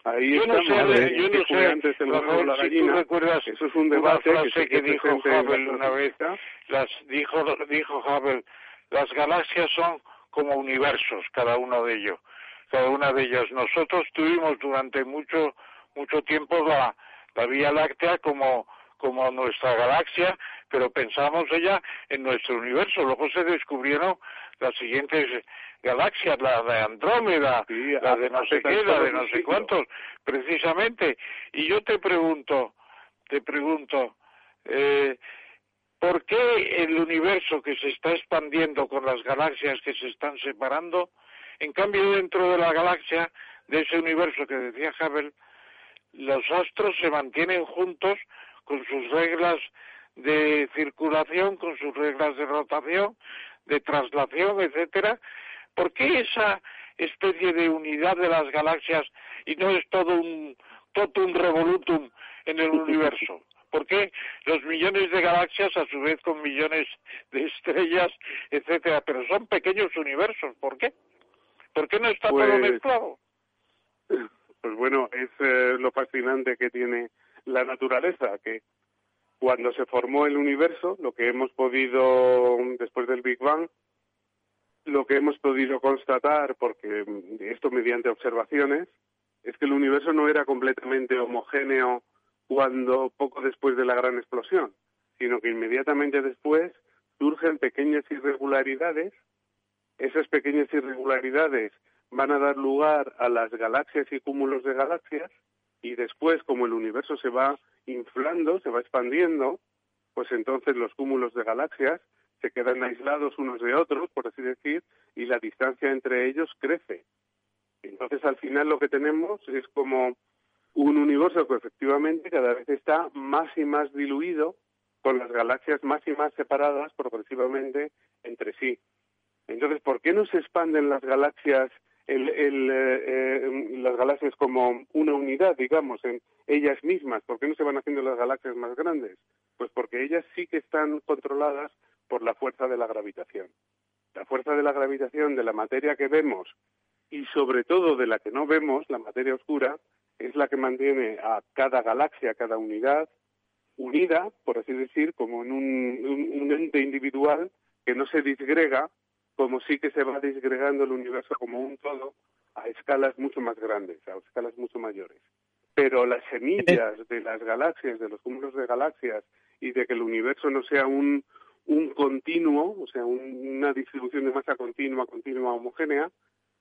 Ahí yo no sé, yo no sé, antes la gallina. tú recuerdas eso es un debate que, que dijo Hubble una vez, las dijo dijo Hubble, las galaxias son como universos cada uno de ellos, cada una de ellas. Nosotros tuvimos durante mucho mucho tiempo la, la Vía Láctea como como nuestra galaxia, pero pensamos ella en nuestro universo. Luego se descubrieron las siguientes galaxias, la de Andrómeda, la de no sé qué, la de no sé cuántos, precisamente. Y yo te pregunto, te pregunto, eh, ¿Por qué el universo que se está expandiendo con las galaxias que se están separando, en cambio dentro de la galaxia, de ese universo que decía Hubble, los astros se mantienen juntos con sus reglas de circulación, con sus reglas de rotación, de traslación, etcétera? ¿Por qué esa especie de unidad de las galaxias y no es todo un totum revolutum en el universo? ¿Por qué los millones de galaxias a su vez con millones de estrellas, etcétera? Pero son pequeños universos, ¿por qué? ¿Por qué no está todo Pues- mezclado? Pues bueno, es eh, lo fascinante que tiene la naturaleza, que cuando se formó el universo, lo que hemos podido, después del Big Bang, lo que hemos podido constatar, porque mm, esto mediante observaciones, es que el universo no era completamente homogéneo cuando poco después de la gran explosión, sino que inmediatamente después surgen pequeñas irregularidades. Esas pequeñas irregularidades van a dar lugar a las galaxias y cúmulos de galaxias y después, como el universo se va inflando, se va expandiendo, pues entonces los cúmulos de galaxias se quedan aislados unos de otros, por así decir, y la distancia entre ellos crece. Entonces, al final lo que tenemos es como un universo que efectivamente cada vez está más y más diluido, con las galaxias más y más separadas progresivamente entre sí. Entonces, ¿por qué no se expanden las galaxias, el, el, eh, eh, las galaxias como una unidad, digamos, en ellas mismas? ¿Por qué no se van haciendo las galaxias más grandes? Pues porque ellas sí que están controladas por la fuerza de la gravitación. La fuerza de la gravitación de la materia que vemos y sobre todo de la que no vemos, la materia oscura, es la que mantiene a cada galaxia, a cada unidad, unida, por así decir, como en un, un, un ente individual que no se disgrega, como sí que se va disgregando el universo como un todo a escalas mucho más grandes, a escalas mucho mayores. Pero las semillas de las galaxias, de los cúmulos de galaxias y de que el universo no sea un, un continuo, o sea, un- una distribución de masa continua, continua, homogénea,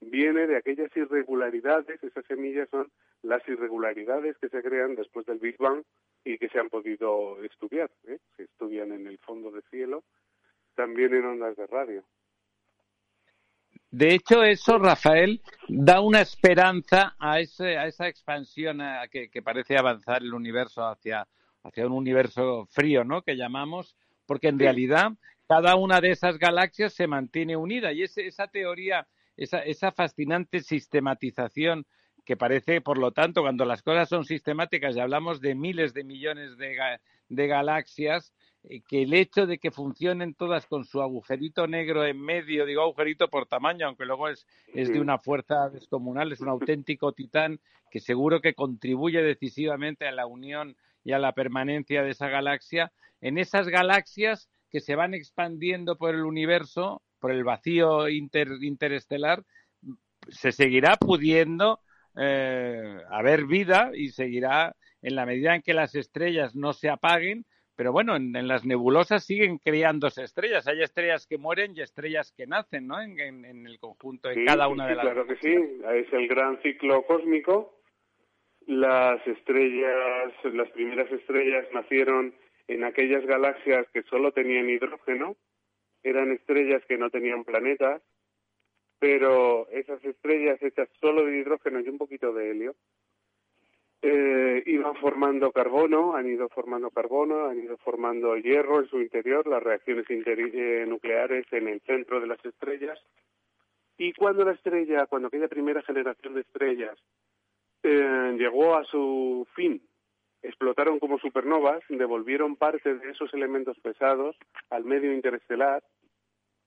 viene de aquellas irregularidades, esas semillas son las irregularidades que se crean después del Big Bang y que se han podido estudiar, ¿eh? se estudian en el fondo del cielo, también en ondas de radio. De hecho, eso, Rafael, da una esperanza a, ese, a esa expansión a que, que parece avanzar el universo hacia, hacia un universo frío, ¿no? Que llamamos, porque en Sí. realidad cada una de esas galaxias se mantiene unida y ese- esa teoría, esa, esa fascinante sistematización que parece, por lo tanto, cuando las cosas son sistemáticas y hablamos de miles de millones de, ga- de galaxias, que el hecho de que funcionen todas con su agujerito negro en medio, digo agujerito por tamaño, aunque luego es, es de una fuerza descomunal, es un auténtico titán que seguro que contribuye decisivamente a la unión y a la permanencia de esa galaxia, en esas galaxias que se van expandiendo por el universo, por el vacío inter- interestelar, se seguirá pudiendo eh, haber vida y seguirá en la medida en que las estrellas no se apaguen, pero bueno, en, en las nebulosas siguen creándose estrellas. Hay estrellas que mueren y estrellas que nacen, ¿no? En, en- en el conjunto, en Sí, cada una sí, de las. Claro que sí, es el gran ciclo cósmico. Las estrellas, las primeras estrellas nacieron en aquellas galaxias que solo tenían hidrógeno, eran estrellas que no tenían planetas, pero esas estrellas hechas solo de hidrógeno y un poquito de helio, eh, iban formando carbono, han ido formando carbono, han ido formando hierro en su interior, las reacciones eh, nucleares en el centro de las estrellas. Y cuando la estrella, cuando aquella primera generación de estrellas eh, llegó a su fin, explotaron como supernovas, devolvieron parte de esos elementos pesados al medio interestelar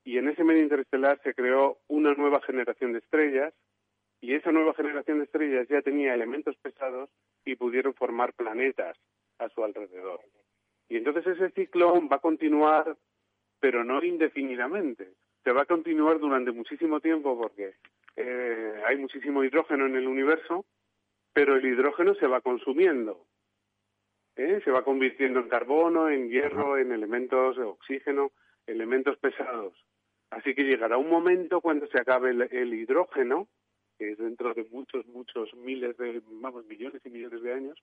y en ese medio interestelar se creó una nueva generación de estrellas y esa nueva generación de estrellas ya tenía elementos pesados y pudieron formar planetas a su alrededor. Y entonces ese ciclo va a continuar, pero no indefinidamente. Se va a continuar durante muchísimo tiempo porque eh, hay muchísimo hidrógeno en el universo, pero el hidrógeno se va consumiendo. ¿eh? Se va convirtiendo en carbono, en hierro, en elementos de oxígeno, elementos pesados. Así que llegará un momento cuando se acabe el, el hidrógeno, que es dentro de muchos, muchos miles de, vamos, millones y millones de años,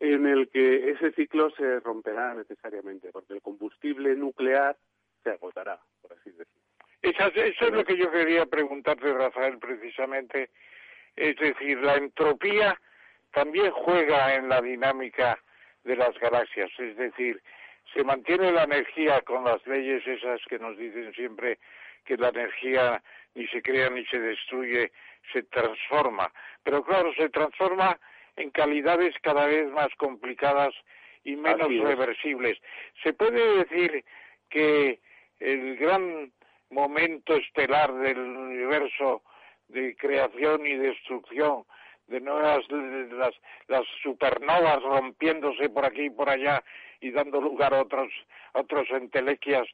en el que ese ciclo se romperá necesariamente, porque el combustible nuclear se agotará, por así decirlo. Eso, eso es lo que yo quería preguntarte, Rafael, precisamente. Es decir, la entropía también juega en la dinámica de las galaxias, es decir, se mantiene la energía con las leyes esas que nos dicen siempre que la energía ni se crea ni se destruye, se transforma. Pero claro, se transforma en calidades cada vez más complicadas y menos reversibles. ¿Se puede decir que el gran momento estelar del universo de creación y destrucción, de nuevas las, las supernovas rompiéndose por aquí y por allá y dando lugar a otros otros entelequias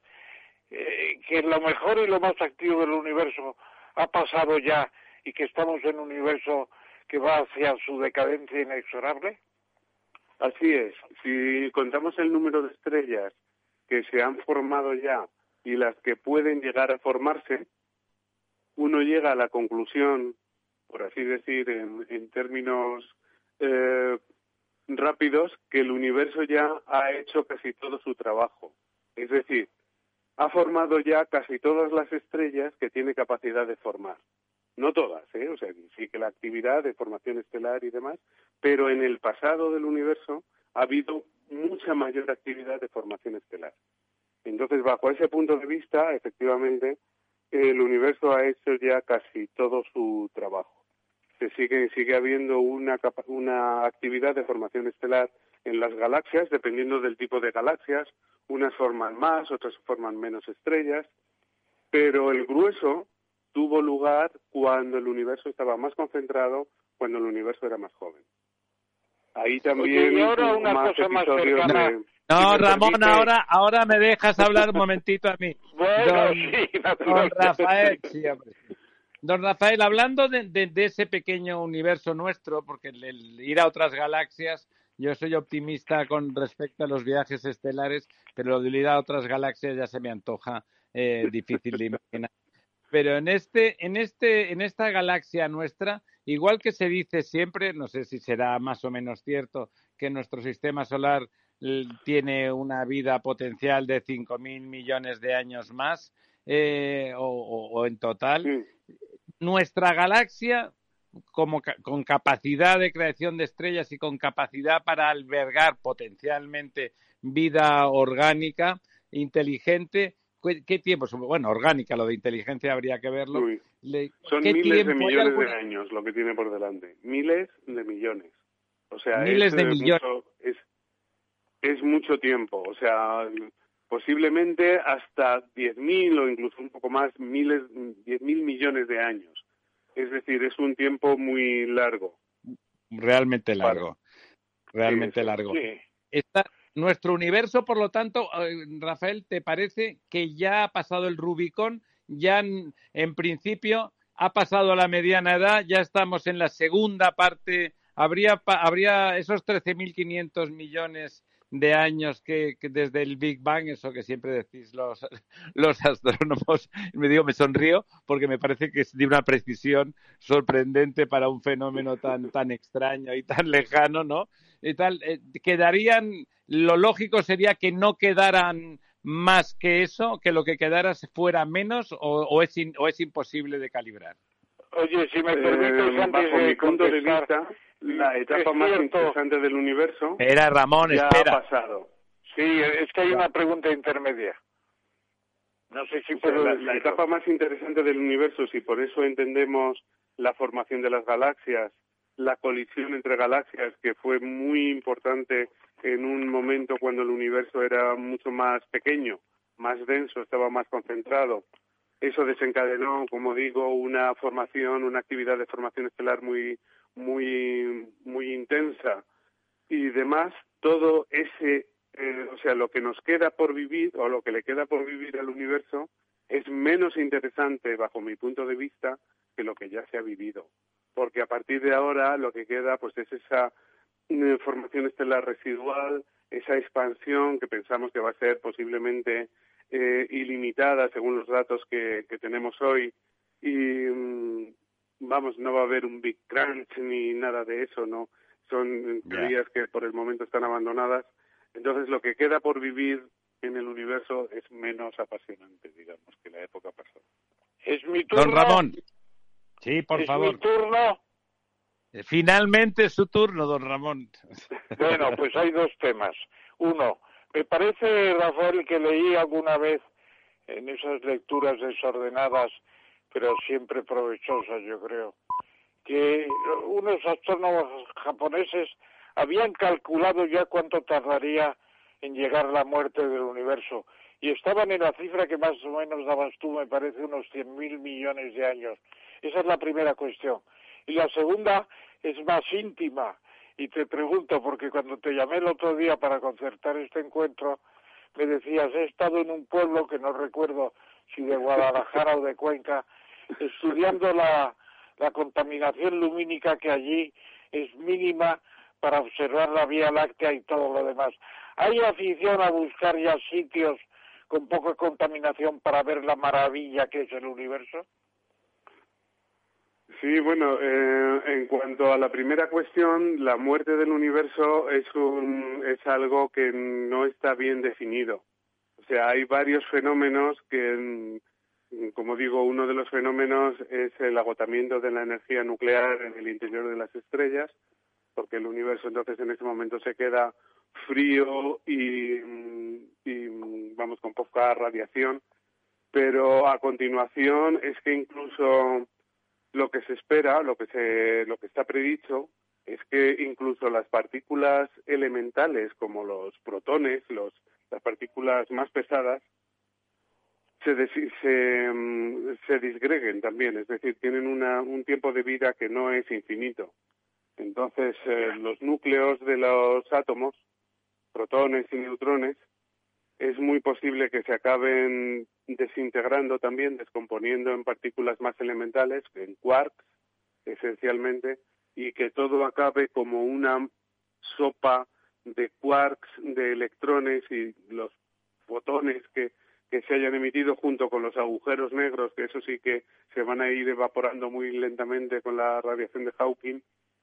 eh, que lo mejor y lo más activo del universo ha pasado ya y que estamos en un universo que va hacia su decadencia inexorable? Así es. Si contamos el número de estrellas que se han formado ya y las que pueden llegar a formarse, uno llega a la conclusión, por así decir, en, términos eh, rápidos, que el universo ya ha hecho casi todo su trabajo. Es decir, ha formado ya casi todas las estrellas que tiene capacidad de formar. No todas, ¿eh? O sea, sí que la actividad de formación estelar y demás, pero en el pasado del universo ha habido mucha mayor actividad de formación estelar. Entonces, bajo ese punto de vista, efectivamente, el universo ha hecho ya casi todo su trabajo. Se sigue, sigue habiendo una, una actividad de formación estelar en las galaxias, dependiendo del tipo de galaxias. Unas forman más, otras forman menos estrellas, pero el grueso tuvo lugar cuando el universo estaba más concentrado, cuando el universo era más joven. Ahí también ahora una cosa más cercana. No, Ramón, ahora, ahora me dejas hablar un momentito a mí. Bueno, sí, don Rafael, sí, Don Rafael, hablando de, de, ese pequeño universo nuestro, porque el, ir a otras galaxias, yo soy optimista con respecto a los viajes estelares, pero lo de ir a otras galaxias ya se me antoja eh, difícil de imaginar. Pero en este, en este, en esta galaxia nuestra, igual que se dice siempre, no sé si será más o menos cierto, que nuestro sistema solar tiene una vida potencial de 5.000 millones de años más, eh, o, en total. Nuestra galaxia, como con capacidad de creación de estrellas y con capacidad para albergar potencialmente vida orgánica, inteligente, ¿Qué tiempo? Bueno, orgánica, lo de inteligencia habría que verlo. Son miles de millones de años lo que tiene por delante. Miles de millones. O sea, miles de millones. es, es mucho tiempo. O sea, posiblemente hasta 10.000 o incluso un poco más, miles, 10.000 millones de años. Es decir, es un tiempo muy largo. Realmente largo. Realmente largo. Esta, nuestro universo, por lo tanto, eh, Rafael, ¿te parece que ya ha pasado el Rubicón? Ya en, principio ha pasado la mediana edad, ya estamos en la segunda parte. Habría, habría esos 13.500 millones de años que, desde el Big Bang, eso que siempre decís los, los astrónomos, me digo, me sonrío porque me parece que es de una precisión sorprendente para un fenómeno tan, tan extraño y tan lejano, ¿no? Y tal, eh, quedarían lo lógico sería que no quedaran más que eso, que lo que quedara fuera menos o, es, o es imposible de calibrar. Oye, si me permites, eh, bajo mi punto de vista, la etapa más interesante del universo era Ramón, ya espera. ha pasado. Sí, es que hay una pregunta intermedia. No sé si puedo la, la etapa más interesante del universo, si por eso entendemos la formación de las galaxias, la colisión entre galaxias, que fue muy importante en un momento cuando el universo era mucho más pequeño, más denso, estaba más concentrado. Eso desencadenó, como digo, una formación, una actividad de formación estelar muy, muy, muy intensa y demás. Todo ese, eh, o sea, lo que nos queda por vivir o lo que le queda por vivir al universo es menos interesante, bajo mi punto de vista, que lo que ya se ha vivido. Porque a partir de ahora lo que queda, pues, es esa formación estelar residual, esa expansión que pensamos que va a ser posiblemente eh, ilimitada según los datos que, tenemos hoy y mm, vamos no va a haber un big crunch ni nada de eso no son teorías que por el momento están abandonadas. Entonces lo que queda por vivir en el universo es menos apasionante, digamos, que la época pasada. Es mi turno. Don Ramón. Sí, por es favor. mi turno. Eh, Finalmente es su turno, don Ramón. Bueno, pues hay dos temas. Uno, me parece, Rafael, que leí alguna vez en esas lecturas desordenadas, pero siempre provechosas, yo creo, que unos astrónomos japoneses habían calculado ya cuánto tardaría en llegar la muerte del universo y estaban en la cifra que más o menos dabas tú, me parece, unos cien mil millones de años. Esa es la primera cuestión. Y la segunda es más íntima. Y te pregunto, porque cuando te llamé el otro día para concertar este encuentro, me decías, he estado en un pueblo que no recuerdo si de Guadalajara o de Cuenca, estudiando la, la contaminación lumínica que allí es mínima para observar la Vía Láctea y todo lo demás. ¿Hay afición a buscar ya sitios con poca contaminación para ver la maravilla que es el universo? Sí, bueno, eh, en cuanto a la primera cuestión, la muerte del universo es, un, es algo que no está bien definido. O sea, hay varios fenómenos que, como digo, uno de los fenómenos es el agotamiento de la energía nuclear en el interior de las estrellas, porque el universo entonces en ese momento se queda frío y, mm, y mm, vamos con poca radiación. Pero a continuación es que incluso lo que se espera, lo que se, lo que está predicho, es que incluso las partículas elementales como los protones, los, las partículas más pesadas, se, se, mm, se disgreguen también, es decir, tienen una, un tiempo de vida que no es infinito. Entonces, eh, los núcleos de los átomos, protones y neutrones, es muy posible que se acaben desintegrando también, descomponiendo en partículas más elementales, en quarks esencialmente, y que todo acabe como una sopa de quarks, de electrones y los fotones que, que se hayan emitido junto con los agujeros negros, que eso sí que se van a ir evaporando muy lentamente con la radiación de Hawking,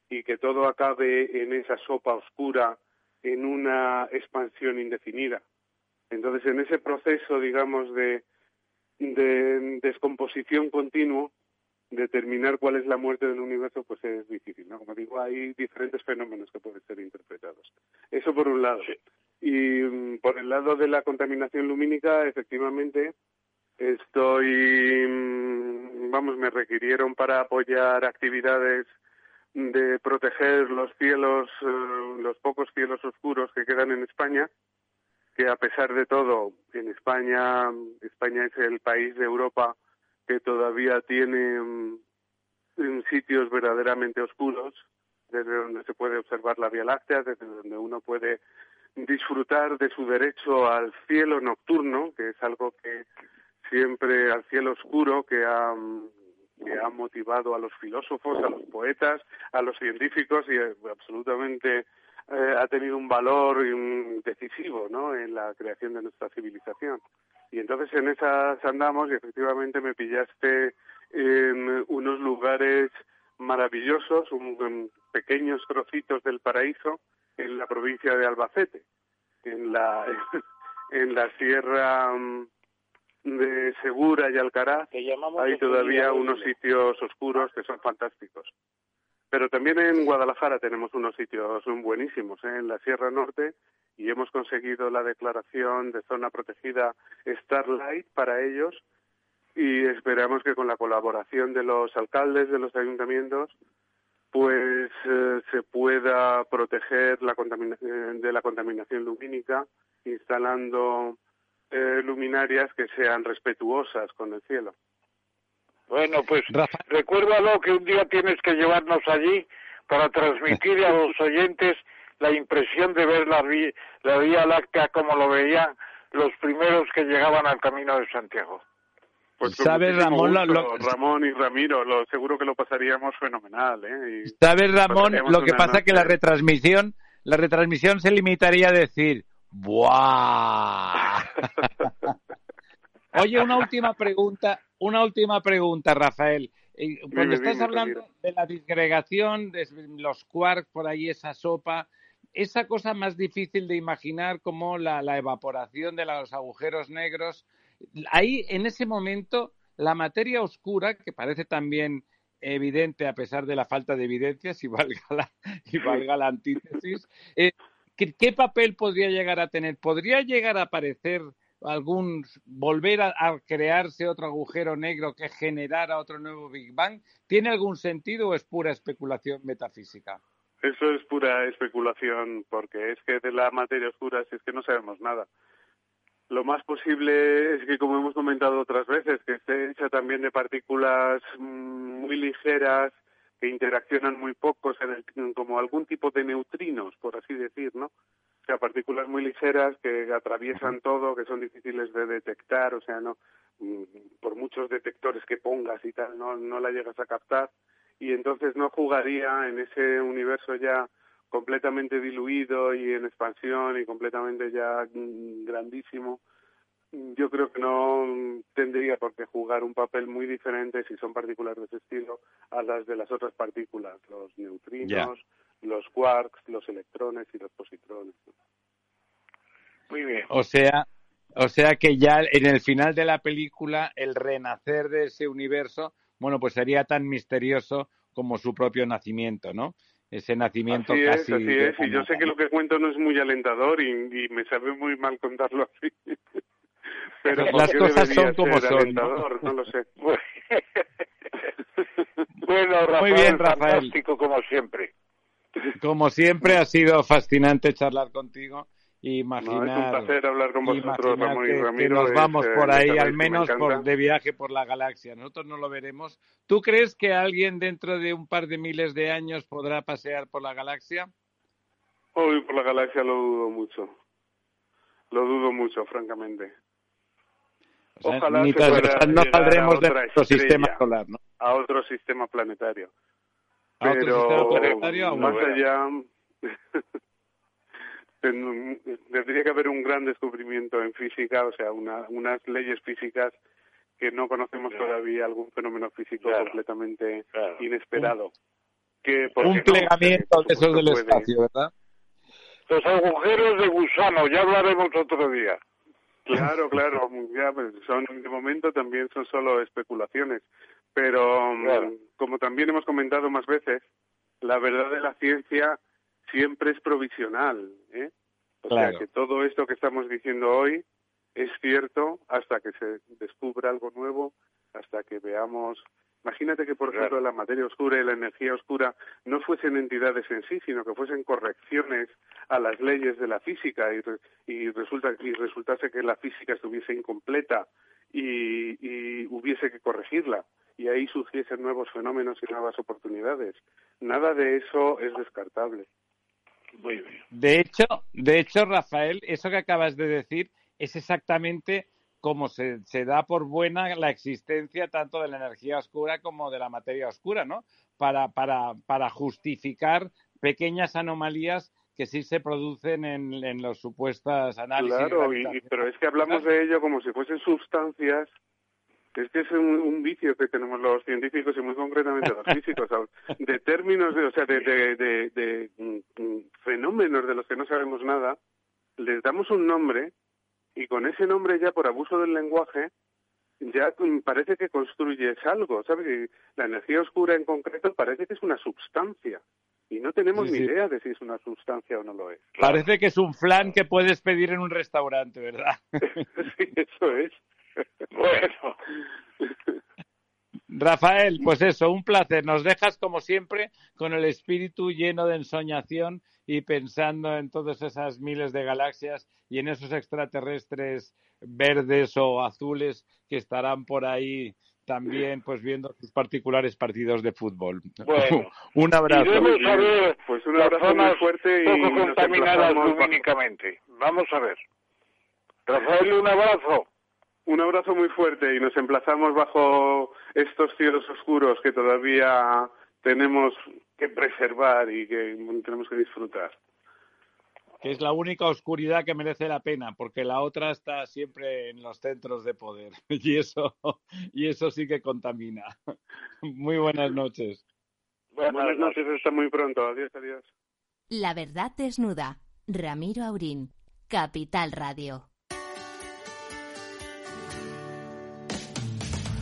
y que todo acabe en esa sopa oscura en una expansión indefinida. Entonces, en ese proceso, digamos, de, de descomposición continuo, determinar cuál es la muerte del universo, pues es difícil, ¿no? Como digo, hay diferentes fenómenos que pueden ser interpretados. Eso por un lado. Y mm, por el lado de la contaminación lumínica, efectivamente, estoy, mm, vamos, me requirieron para apoyar actividades de proteger los cielos, eh, los pocos cielos oscuros que quedan en España, que a pesar de todo, en España, España es el país de Europa que todavía tiene mm, sitios verdaderamente oscuros, desde donde se puede observar la Vía Láctea, desde donde uno puede disfrutar de su derecho al cielo nocturno, que es algo que siempre al cielo oscuro que ha, que ha motivado a los filósofos, a los poetas, a los científicos y eh, absolutamente eh, ha tenido un valor decisivo ¿no? en la creación de nuestra civilización. Y entonces en esas andamos y efectivamente me pillaste en unos lugares maravillosos, un, pequeños trocitos del paraíso en la provincia de Albacete, en la, en la sierra mm, de Segura y Alcaraz. Hay todavía unos sitios oscuros que son fantásticos. Pero también en Guadalajara tenemos unos sitios buenísimos, ¿eh? en la Sierra Norte, y hemos conseguido la declaración de zona protegida Starlight para ellos, y esperamos que con la colaboración de los alcaldes de los ayuntamientos, pues eh, se pueda proteger la eh, de la contaminación lumínica instalando luminarias que sean respetuosas con el cielo. Bueno, pues recuérdalo que un día tienes que llevarnos allí para transmitir a los oyentes la impresión de ver la, la Vía Láctea como lo veían los primeros que llegaban al Camino de Santiago. Pues ¿Sabes, Ramón? Ramón y Ramiro, lo, seguro que lo pasaríamos fenomenal. ¿eh? ¿Sabes, Ramón? Lo que pasa es que la retransmisión, la retransmisión se limitaría a decir ¡Buah! Oye, una última pregunta, una última pregunta, Rafael. eh, cuando estás hablando de la disgregación, de los quarks por ahí, esa sopa, esa cosa más difícil de imaginar como la, la evaporación de los agujeros negros, ahí en ese momento la materia oscura, que parece también evidente a pesar de la falta de evidencia, si valga la, y valga la antítesis, eh, ¿qué, papel podría llegar a tener? ¿Podría llegar a aparecer algún, volver a, crearse otro agujero negro que generara otro nuevo Big Bang? ¿Tiene algún sentido o es pura especulación metafísica? Eso es pura especulación, porque es que de la materia oscura es que no sabemos nada. Lo más posible es que, como hemos comentado otras veces, que esté hecha también de partículas mm, muy ligeras que interaccionan muy pocos, en como algún tipo de neutrinos, por así decir, ¿no? O sea, partículas muy ligeras que atraviesan todo, que son difíciles de detectar, o sea, no mm, por muchos detectores que pongas y tal, no, no la llegas a captar y entonces no jugaría en ese universo ya completamente diluido y en expansión y completamente ya mm, grandísimo, yo creo que no tendría por qué jugar un papel muy diferente si son partículas de ese estilo a las de las otras partículas, los neutrinos, los quarks, los electrones y los positrones. Muy bien. O sea, o sea que ya en el final de la película el renacer de ese universo, bueno, pues sería tan misterioso como su propio nacimiento, ¿no? Ese nacimiento así casi. Es, así es, y yo sé que lo que cuento no es muy alentador y, me sabe muy mal contarlo así. Pero las cosas son como son. ¿no? lo sé. bueno, Rafael, muy bien, Rafael. fantástico como siempre. Como siempre ha sido fascinante charlar contigo imaginar, es un placer hablar con vosotros, Ramón y Ramiro. Que nos vamos eh, por ahí, al menos por, de viaje por la galaxia. Nosotros no lo veremos. ¿Tú crees que alguien dentro de un par de miles de años podrá pasear por la galaxia? Hoy por la galaxia lo dudo mucho. Lo dudo mucho, francamente. Ojalá no saldremos de nuestro sistema solar, ¿no? A otro sistema planetario. ¿A Pero otro sistema planetario? más allá tendría que haber un gran descubrimiento en física, o sea, unas leyes físicas que no conocemos todavía, algún fenómeno físico completamente inesperado. Que, un plegamiento de esos del espacio, ¿verdad? Los agujeros de gusano, ya hablaremos otro día. Claro, claro, ya, pues, son de momento también son solo especulaciones, pero mm, como también hemos comentado más veces, la verdad de la ciencia siempre es provisional, ¿eh? O sea que todo esto que estamos diciendo hoy es cierto hasta que se descubra algo nuevo, hasta que veamos. Imagínate que, por ejemplo, la materia oscura y la energía oscura no fuesen entidades en sí, sino que fuesen correcciones a las leyes de la física y, y, resulta, y resultase que la física estuviese incompleta y, y hubiese que corregirla y ahí surgiesen nuevos fenómenos y nuevas oportunidades. Nada de eso es descartable. De hecho, de hecho, Rafael, eso que acabas de decir es exactamente como se, se, da por buena la existencia tanto de la energía oscura como de la materia oscura, ¿no? Para, para, para justificar pequeñas anomalías que sí se producen en, en los supuestos análisis. Claro, pero es que hablamos de ello como si fuesen sustancias es que es un, vicio que tenemos los científicos y muy concretamente los físicos, de términos, de, o sea, de, de, de, mm, mm, fenómenos de los que no sabemos nada, les damos un nombre y con ese nombre ya por abuso del lenguaje ya mm, parece que construyes algo, ¿sabes? la energía oscura en concreto parece que es una sustancia y no tenemos ni idea de si es una sustancia o no lo es. Parece que es un flan que puedes pedir en un restaurante, ¿verdad? sí, eso es. bueno. Rafael, pues eso, un placer. Nos dejas como siempre con el espíritu lleno de ensoñación y pensando en todas esas miles de galaxias y en esos extraterrestres verdes o azules que estarán por ahí también pues viendo sus particulares partidos de fútbol. Bueno, un abrazo. a ver pues un abrazo muy fuerte y poco contaminadas lumínicamente. Vamos a ver. Rafael, un abrazo. Un abrazo muy fuerte y nos emplazamos bajo estos cielos oscuros que todavía tenemos que preservar y que tenemos que disfrutar. que es la única oscuridad que merece la pena, porque la otra está siempre en los centros de poder y eso, y eso sí que contamina. Muy buenas noches. Buenas, noches, hasta muy pronto. Adiós, adiós. La verdad desnuda. Ramiro Aurín, Capital Radio.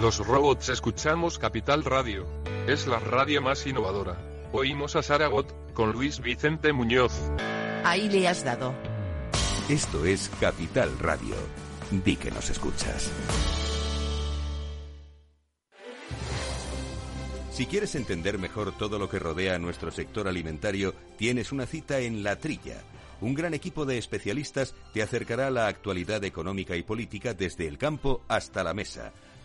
Los robots escuchamos Capital Radio. Es la radio más innovadora. Oímos a Saragot, con Luis Vicente Muñoz. Ahí le has dado. Esto es Capital Radio. Di que nos escuchas. Si quieres entender mejor todo lo que rodea a nuestro sector alimentario, tienes una cita en La Trilla. Un gran equipo de especialistas te acercará a la actualidad económica y política desde el campo hasta la mesa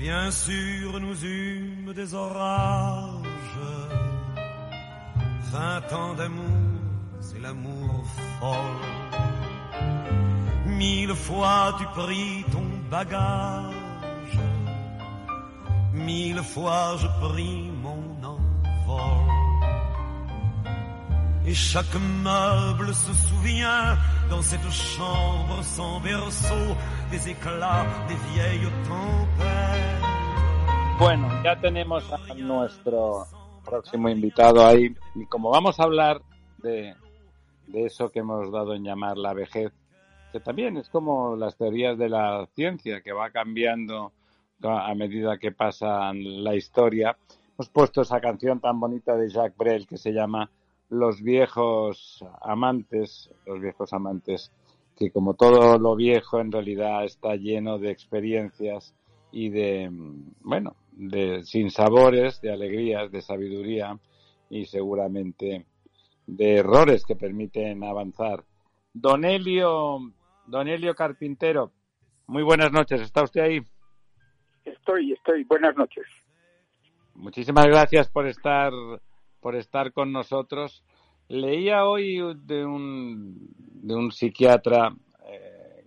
Bien sûr, nous eûmes des orages, vingt ans d'amour, c'est l'amour folle. Mille fois tu pris ton bagage, mille fois je pris mon envol. Et chaque meuble se souvient dans cette chambre sans berceau des éclats des vieilles tempêtes. Bueno, ya tenemos a nuestro próximo invitado ahí y como vamos a hablar de, de eso que hemos dado en llamar la vejez, que también es como las teorías de la ciencia que va cambiando a medida que pasa la historia, hemos puesto esa canción tan bonita de Jacques Brel que se llama Los viejos amantes, los viejos amantes que como todo lo viejo en realidad está lleno de experiencias y de, bueno, de sinsabores, de alegrías, de sabiduría y seguramente de errores que permiten avanzar. Don Elio, Don Elio Carpintero, muy buenas noches, ¿está usted ahí? Estoy, estoy, buenas noches. Muchísimas gracias por estar, por estar con nosotros. Leía hoy de un, de un psiquiatra eh,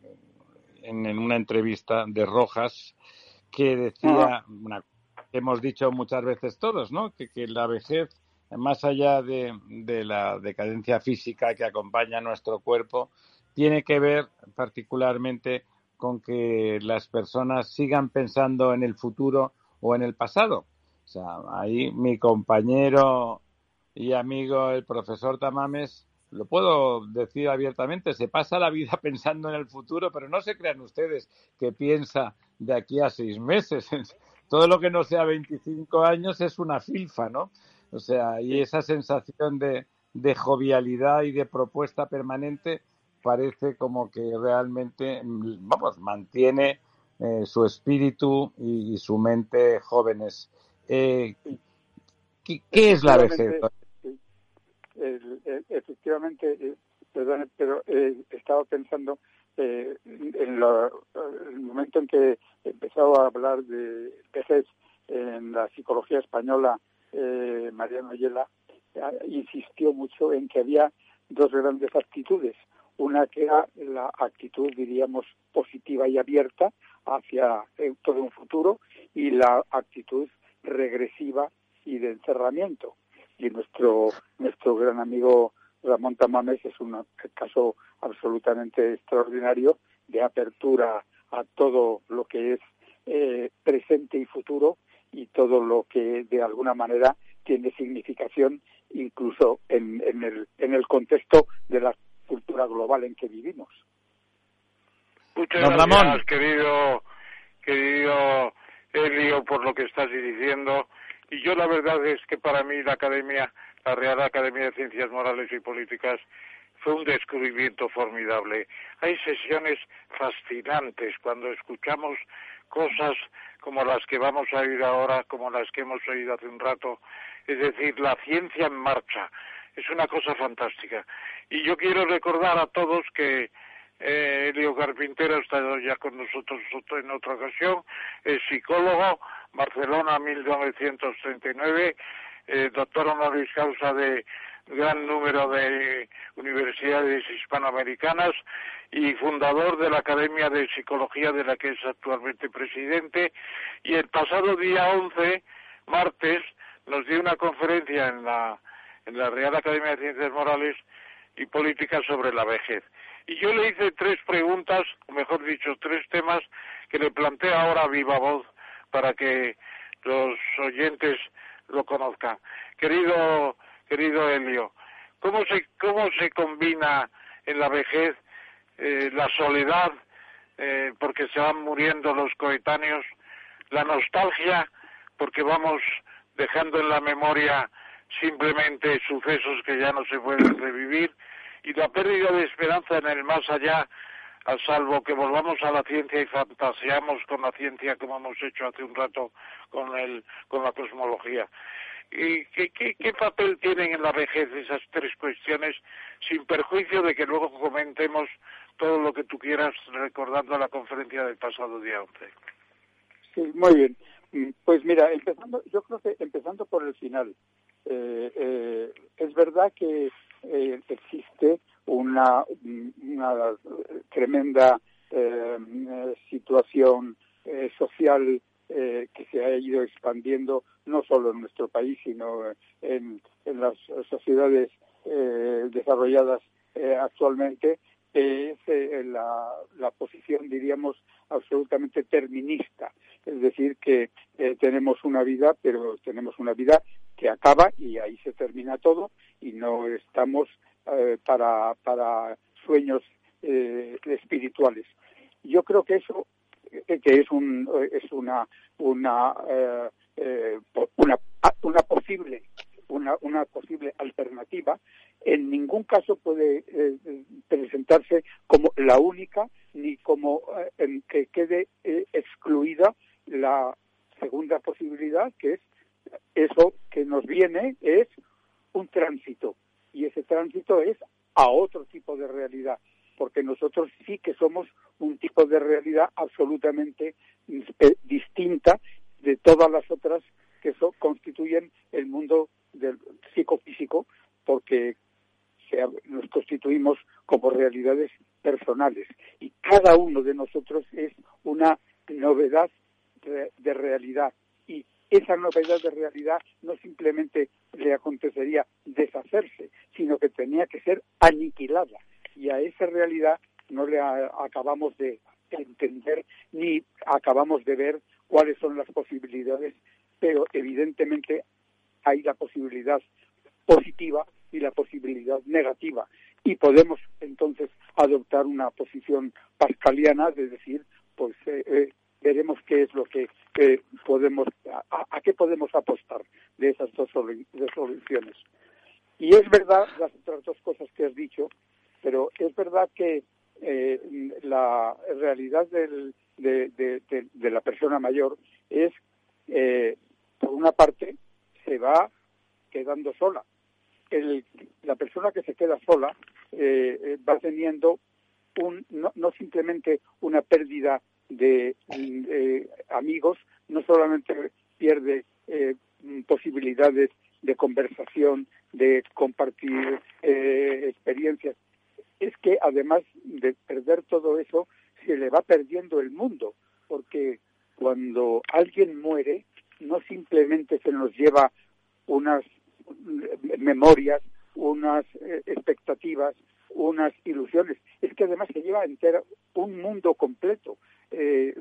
en, en, una entrevista de Rojas que decía, una, hemos dicho muchas veces todos, ¿no? Que, que la vejez, más allá de, de, la decadencia física que acompaña a nuestro cuerpo, tiene que ver particularmente con que las personas sigan pensando en el futuro o en el pasado. O sea, ahí mi compañero y amigo el profesor Tamames, lo puedo decir abiertamente, se pasa la vida pensando en el futuro, pero no se crean ustedes que piensa de aquí a seis meses. Todo lo que no sea 25 años es una filfa, ¿no? O sea, y esa sensación de, de jovialidad y de propuesta permanente parece como que realmente, vamos, mantiene eh, su espíritu y, y, su mente jóvenes. Eh, ¿qué, ¿qué, es la vejez? El, efectivamente, eh, perdón, pero eh, estaba pensando eh, en lo, el momento en que empezó a hablar de vejez en la psicología española, eh, Mariano Ayala insistió mucho en que había dos grandes actitudes. Una que era la actitud, diríamos, positiva y abierta hacia todo un futuro y la actitud regresiva y de encerramiento y nuestro nuestro gran amigo Ramón Tamames es un caso absolutamente extraordinario de apertura a todo lo que es eh, presente y futuro y todo lo que de alguna manera tiene significación incluso en, en, el, en el contexto de la cultura global en que vivimos. Muchas gracias, querido, querido Elio, por lo que estás diciendo. Y yo la verdad es que para mí la Academia, la Real Academia de Ciencias Morales y Políticas, fue un descubrimiento formidable. Hay sesiones fascinantes cuando escuchamos cosas como las que vamos a oír ahora, como las que hemos oído hace un rato, es decir, la ciencia en marcha. Es una cosa fantástica. Y yo quiero recordar a todos que eh, Elio Carpintero ha estado ya con nosotros en otra ocasión, es psicólogo, Barcelona 1939, eh, doctor honoris causa de gran número de universidades hispanoamericanas y fundador de la Academia de Psicología de la que es actualmente presidente. Y el pasado día 11, martes, nos dio una conferencia en la, en la Real Academia de Ciencias Morales y Políticas sobre la vejez. Y yo le hice tres preguntas, o mejor dicho, tres temas que le planteo ahora a viva voz para que los oyentes lo conozcan. Querido, querido Helio, ¿cómo se, cómo se combina en la vejez eh, la soledad, eh, porque se van muriendo los coetáneos, la nostalgia, porque vamos dejando en la memoria simplemente sucesos que ya no se pueden revivir, y la pérdida de esperanza en el más allá, a salvo que volvamos a la ciencia y fantaseamos con la ciencia como hemos hecho hace un rato con, el, con la cosmología. ¿Y qué, qué, papel tienen en la vejez esas tres cuestiones, sin perjuicio de que luego comentemos todo lo que tú quieras recordando la conferencia del pasado día 11? Sí, muy bien. Mm, pues mira, empezando, yo creo que empezando por el final, eh, eh, es verdad que eh, existe una, una tremenda eh, situación eh, social que se ha ido expandiendo no solo en nuestro país, sino en, en las sociedades desarrolladas actualmente, es la, la posición, diríamos, absolutamente terminista. Es decir, que tenemos una vida, pero tenemos una vida que acaba y ahí se termina todo y no estamos eh, para, para sueños eh, espirituales. Yo creo que eso eh, que es un es una una una, una posible una, una posible alternativa en ningún caso puede presentarse como la única ni como en que quede excluida la segunda posibilidad que es eso que nos viene es un tránsito y ese tránsito es a otro tipo de realidad, porque nosotros sí que somos un tipo de realidad absolutamente eh, distinta de todas las otras que constituyen el mundo del psicofísico, porque nos constituimos como realidades personales. Y cada uno de nosotros es una novedad de realidad esa novedad de realidad no simplemente le acontecería deshacerse, sino que tenía que ser aniquilada. Y a esa realidad no le acabamos de entender ni acabamos de ver cuáles son las posibilidades, pero evidentemente hay la posibilidad positiva y la posibilidad negativa. Y podemos entonces adoptar una posición pascaliana de decir, pues eh, eh, veremos qué es lo que podemos, a, qué podemos apostar de esas dos soluciones. Y es verdad las otras dos cosas que has dicho, pero es verdad que eh, la realidad de, la persona mayor es, eh, por una parte, se va quedando sola. La persona que se queda sola eh, va teniendo un, no, no simplemente una pérdida de eh, amigos, no solamente pierde eh, posibilidades de conversación, de compartir eh, experiencias, es que además de perder todo eso, se le va perdiendo el mundo, porque cuando alguien muere, no simplemente se nos lleva unas memorias, unas expectativas, unas ilusiones, es que además se lleva entero un mundo completo. Eh,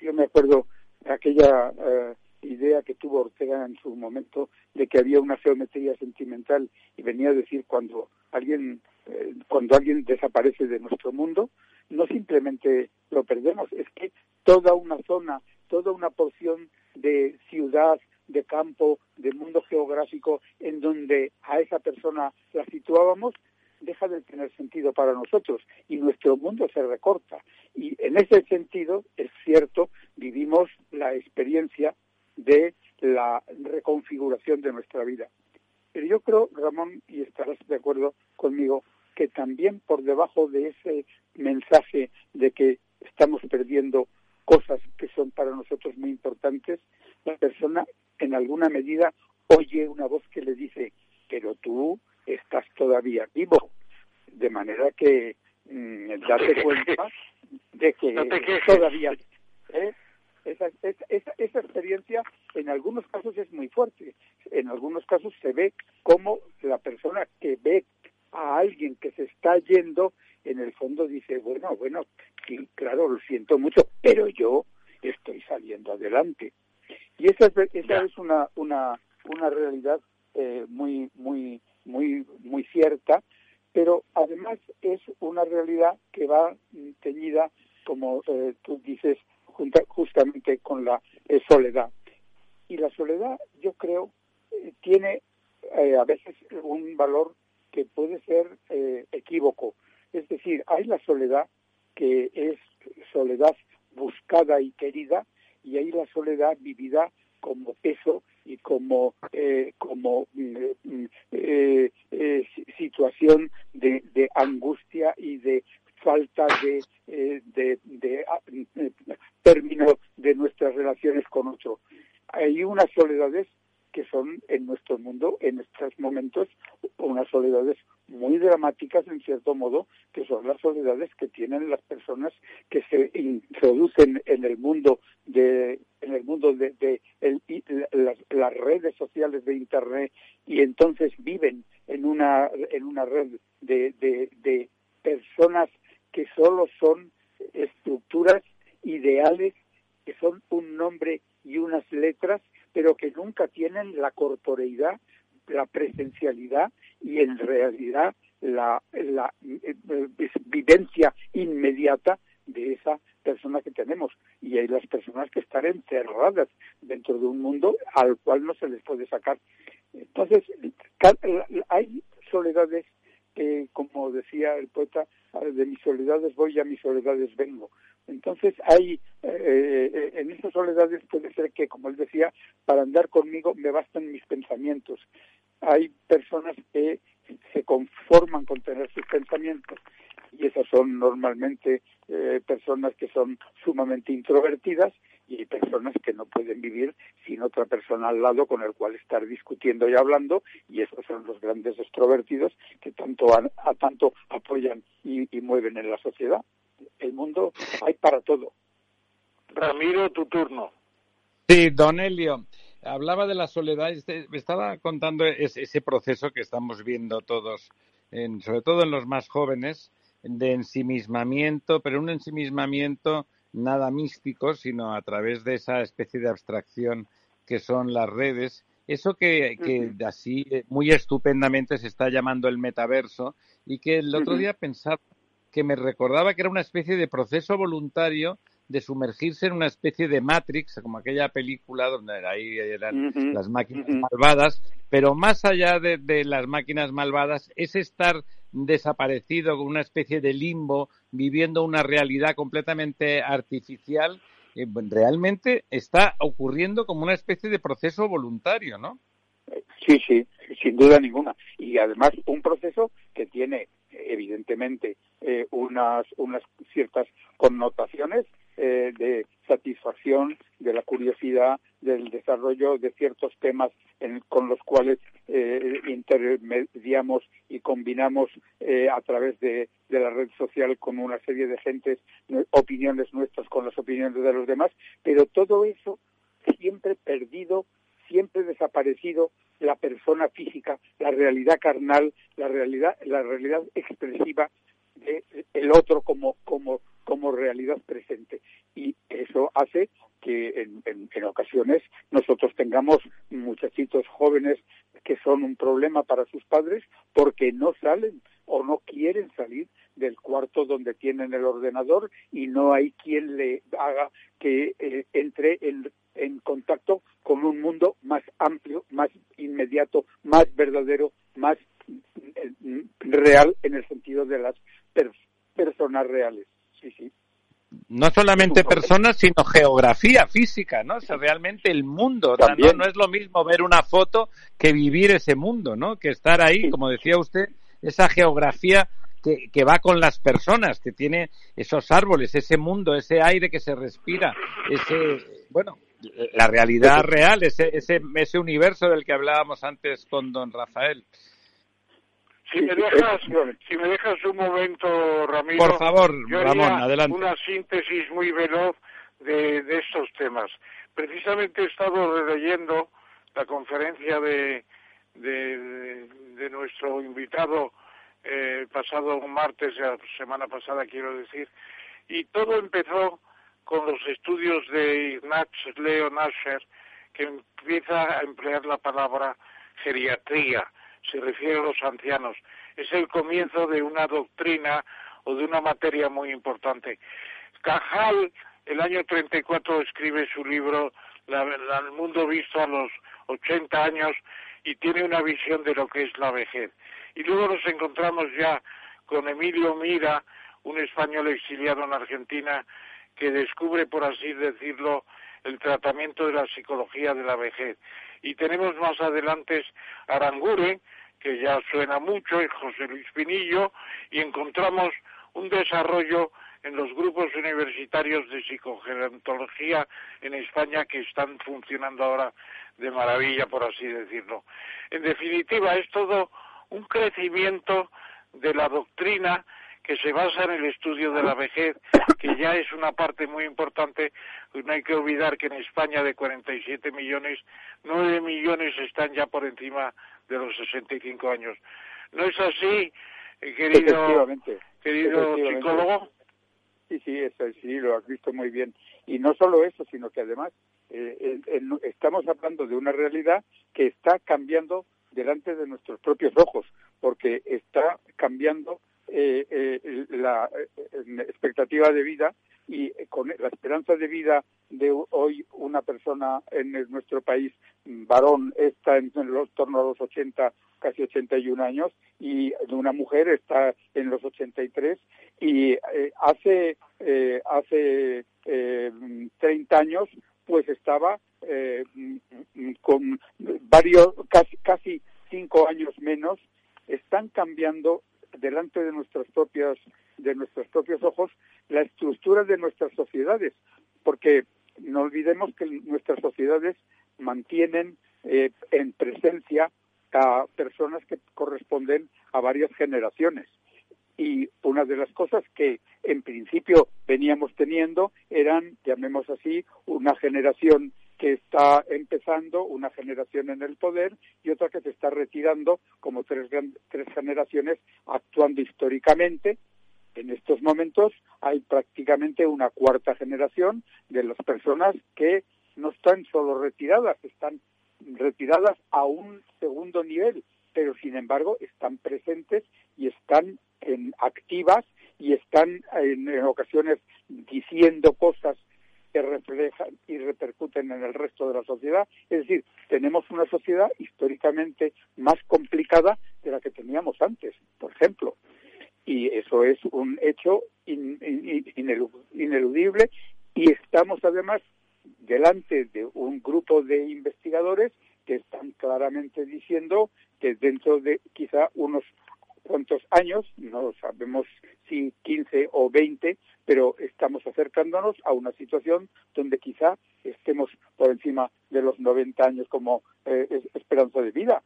yo me acuerdo aquella eh, idea que tuvo Ortega en su momento de que había una geometría sentimental y venía a decir cuando alguien eh, cuando alguien desaparece de nuestro mundo no simplemente lo perdemos es que toda una zona toda una porción de ciudad de campo de mundo geográfico en donde a esa persona la situábamos deja de tener sentido para nosotros y nuestro mundo se recorta. Y en ese sentido, es cierto, vivimos la experiencia de la reconfiguración de nuestra vida. Pero yo creo, Ramón, y estarás de acuerdo conmigo, que también por debajo de ese mensaje de que estamos perdiendo cosas que son para nosotros muy importantes, la persona en alguna medida oye una voz que le dice, pero tú estás todavía vivo. De manera que mmm, date cuenta de que no todavía... ¿eh? Esa, esa, esa, experiencia en algunos casos es muy fuerte. En algunos casos se ve como la persona que ve a alguien que se está yendo, en el fondo dice, bueno, bueno, sí, claro, lo siento mucho, pero yo estoy saliendo adelante. Y esa, esa es una, una, una realidad eh, muy, muy, muy, muy cierta, pero además es una realidad que va teñida, como eh, tú dices, junta, justamente con la eh, soledad. Y la soledad, yo creo, eh, tiene eh, a veces un valor que puede ser equívoco. Es decir, hay la soledad que es soledad buscada y querida, y hay la soledad vivida como peso y como eh, como mm, eh, eh, situación de, de, angustia y de falta de, eh, de, de eh, término de nuestras relaciones con otro. Hay unas soledades que son en nuestro mundo, en estos momentos, unas soledades muy dramáticas en cierto modo, que son las soledades que tienen las personas que se introducen en el mundo de en el mundo de, las, redes sociales de internet y entonces viven en una en una red de, de personas que solo son estructuras ideales que son un nombre y unas letras pero que nunca tienen la corporeidad, la presencialidad y en realidad la, la eh, vivencia inmediata de esa persona que tenemos. Y hay las personas que están encerradas dentro de un mundo al cual no se les puede sacar. Entonces, hay soledades que, como decía el poeta, de mis soledades voy y a mis soledades vengo. Entonces hay, eh, en esas soledades puede ser que, como él decía, para andar conmigo me bastan mis pensamientos. Hay personas que se conforman con tener sus pensamientos y esas son normalmente eh, personas que son sumamente introvertidas y hay personas que no pueden vivir sin otra persona al lado con el cual estar discutiendo y hablando y esos son los grandes extrovertidos que tanto a, a tanto apoyan y, y mueven en la sociedad el mundo hay para todo. Ramiro, tu turno. Sí, don Elio, hablaba de la soledad, este, me estaba contando ese, ese proceso que estamos viendo todos, en, sobre todo en los más jóvenes, de ensimismamiento, pero un ensimismamiento nada místico, sino a través de esa especie de abstracción que son las redes. Eso que, que uh -huh. así muy estupendamente se está llamando el metaverso y que el otro uh -huh. día pensaba que me recordaba que era una especie de proceso voluntario de sumergirse en una especie de Matrix, como aquella película donde ahí eran uh -huh. las máquinas uh -huh. malvadas, pero más allá de, de, las máquinas malvadas es estar desaparecido con una especie de limbo, viviendo una realidad completamente artificial. Eh, realmente está ocurriendo como una especie de proceso voluntario, ¿no? Sí, sí, sin duda ninguna. Y además un proceso que tiene evidentemente eh, unas, unas ciertas connotaciones eh, de satisfacción de la curiosidad del desarrollo de ciertos temas en, con los cuales eh, intermediamos y combinamos eh, a través de, de, la red social con una serie de gentes opiniones nuestras con las opiniones de los demás, pero todo eso siempre perdido, siempre desaparecido la persona física, la realidad carnal, la realidad, la realidad expresiva de el otro como, como realidad presente. Y eso hace que en, ocasiones nosotros tengamos muchachitos jóvenes que son un problema para sus padres porque no salen o no quieren salir del cuarto donde tienen el ordenador y no hay quien le haga que eh, entre en, en contacto con un mundo más amplio, más inmediato, más verdadero, más eh, real en el sentido de las personas reales. No solamente personas, sino geografía física, ¿no? O sea, realmente el mundo. ¿no? es lo mismo ver una foto que vivir ese mundo, ¿no? Que estar ahí, como decía usted, esa geografía que, que, va con las personas, que tiene esos árboles, ese mundo, ese aire que se respira, ese, bueno, la realidad real, ese, ese, ese universo del que hablábamos antes con don Rafael. Si me dejas, si me dejas un momento, Ramiro. Por favor, Ramón, adelante. Una síntesis muy veloz de, de estos temas. Precisamente he estado leyendo la conferencia de, de, de nuestro invitado eh, pasado martes, la semana pasada quiero decir, y todo empezó con los estudios de Ignaz Leo Nasser, que empieza a emplear la palabra geriatría se refiere a los ancianos. Es el comienzo de una doctrina o de una materia muy importante. Cajal, el año 34, escribe su libro El mundo visto a los 80 años y tiene una visión de lo que es la vejez. Y luego nos encontramos ya con Emilio Mira, un español exiliado en Argentina, que descubre, por así decirlo, el tratamiento de la psicología de la vejez. Y tenemos más adelante Aranguren, que ya suena mucho, y José Luis Pinillo, y encontramos un desarrollo en los grupos universitarios de psicogerontología en España que están funcionando ahora de maravilla, por así decirlo. En definitiva, es todo un crecimiento de la doctrina que se basa en el estudio de la vejez, que ya es una parte muy importante. No hay que olvidar que en España de 47 millones, 9 millones están ya por encima de los 65 años. ¿No es así, eh, querido, querido psicólogo? Sí, sí, es sí, lo has visto muy bien. Y no solo eso, sino que además eh, estamos hablando de una realidad que está cambiando delante de nuestros propios ojos, porque está cambiando eh, eh, la eh, expectativa de vida y con la esperanza de vida de hoy una persona en nuestro país varón está en, los torno a los 80 casi 81 años y una mujer está en los 83 y hace hace 30 años pues estaba con varios casi casi cinco años menos están cambiando delante de nuestros propios de nuestros propios ojos la estructura de nuestras sociedades porque no olvidemos que nuestras sociedades mantienen eh, en presencia a personas que corresponden a varias generaciones. Y una de las cosas que en principio veníamos teniendo eran, llamemos así, una generación que está empezando una generación en el poder y otra que se está retirando como tres, tres generaciones actuando históricamente. En estos momentos hay prácticamente una cuarta generación de las personas que no están solo retiradas, están retiradas a un segundo nivel, pero sin embargo están presentes y están en activas y están en ocasiones diciendo cosas que reflejan y repercuten en el resto de la sociedad. Es decir, tenemos una sociedad históricamente más complicada de la que teníamos antes, por ejemplo. Y eso es un hecho ineludible y estamos además delante de un grupo de investigadores que están claramente diciendo que dentro de quizá unos cuantos años, no sabemos si 15 o 20, pero estamos acercándonos a una situación donde quizá estemos por encima de los 90 años como eh, esperanza de vida.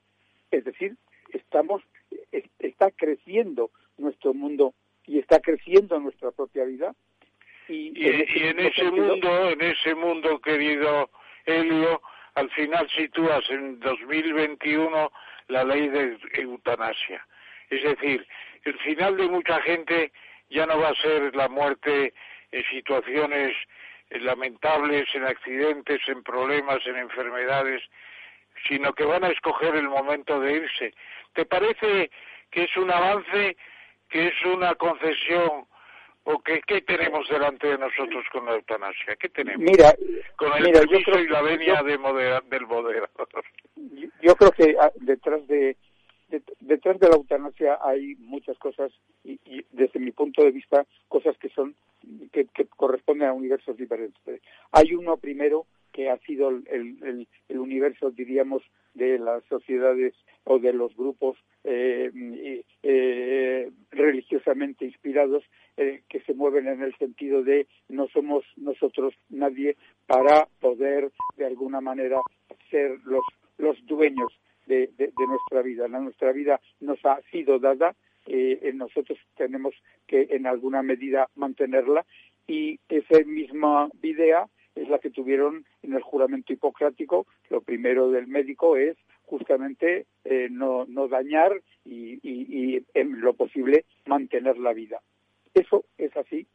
Es decir, estamos está creciendo nuestro mundo y está creciendo nuestra propia vida. Y, en, ese mundo, en ese mundo, querido Helio, al final sitúas en 2021 la ley de eutanasia. Es decir, el final de mucha gente ya no va a ser la muerte en situaciones lamentables, en accidentes, en problemas, en enfermedades, sino que van a escoger el momento de irse. ¿Te parece que es un avance, que es una concesión o qué, qué tenemos delante de nosotros con la eutanasia? ¿Qué tenemos? Mira, con el mira, permiso y la venia de del moderador. Yo creo que ah, detrás de, detrás de la eutanasia hay muchas cosas y, y, desde mi punto de vista cosas que son que, que corresponden a universos diferentes. Hay uno primero que ha sido el, el, el universo, diríamos, de las sociedades o de los grupos eh, eh, religiosamente inspirados eh, que se mueven en el sentido de no somos nosotros nadie para poder de alguna manera ser los, los dueños de, nuestra vida. La, nuestra vida nos ha sido dada, eh, nosotros tenemos que en alguna medida mantenerla y esa misma idea es la que tuvieron en el juramento hipocrático. Lo primero del médico es justamente eh, no, no dañar y, y, y, en lo posible mantener la vida. Eso es así,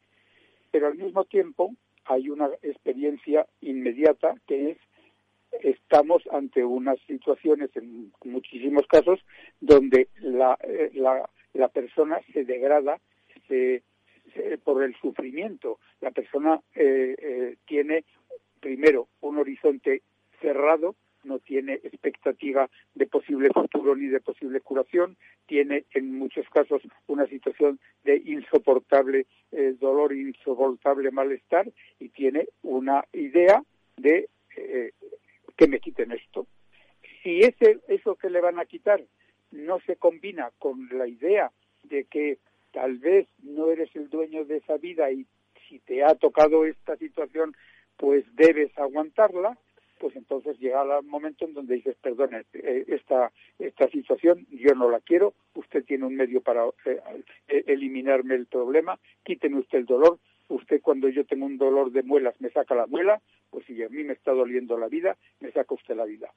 pero al mismo tiempo hay una experiencia inmediata que es estamos ante unas situaciones en muchísimos casos donde la, eh, la, persona se degrada se, por el sufrimiento. La persona eh, eh, tiene primero un horizonte cerrado, no tiene expectativa de posible futuro ni de posible curación, tiene en muchos casos una situación de insoportable eh, dolor, insoportable malestar y tiene una idea de eh, que me quiten esto. Si ese, eso que le van a quitar no se combina con la idea de que tal vez no eres el dueño de esa vida y si te ha tocado esta situación, pues debes aguantarla, pues entonces llega el momento en donde dices, perdone, eh, esta, esta situación yo no la quiero, usted tiene un medio para eh, eh, eliminarme el problema, quíteme usted el dolor, usted cuando yo tengo un dolor de muelas me saca la muela, pues si a mí me está doliendo la vida, me saca usted la vida.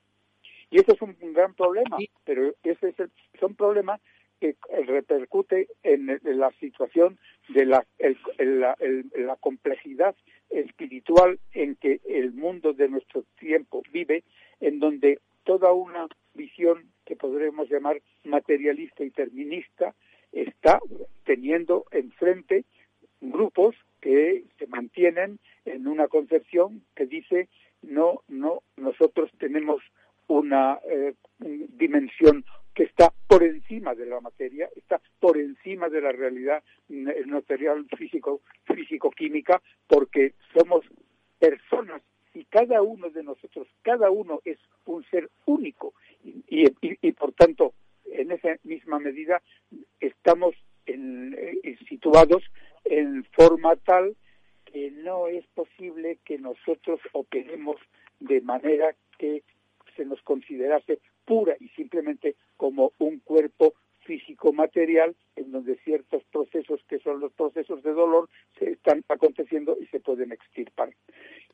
Y eso es un, un gran problema, pero ese es el, son problemas que repercute en, en la situación de la, el, la, el, la complejidad espiritual en que el mundo de nuestro tiempo vive, en donde toda una visión que podremos llamar materialista y terminista está teniendo enfrente grupos que se mantienen en una concepción que dice no, no, nosotros tenemos una eh, dimensión que está por encima de la materia, está por encima de la realidad material físico, físico-química, porque somos personas y cada uno de nosotros, cada uno es un ser único. Y, y, y por tanto, en esa misma medida estamos en, eh, situados en forma tal no es posible que nosotros operemos de manera que se nos considerase pura y simplemente como un cuerpo físico material en donde ciertos procesos que son los procesos de dolor se están aconteciendo y se pueden extirpar.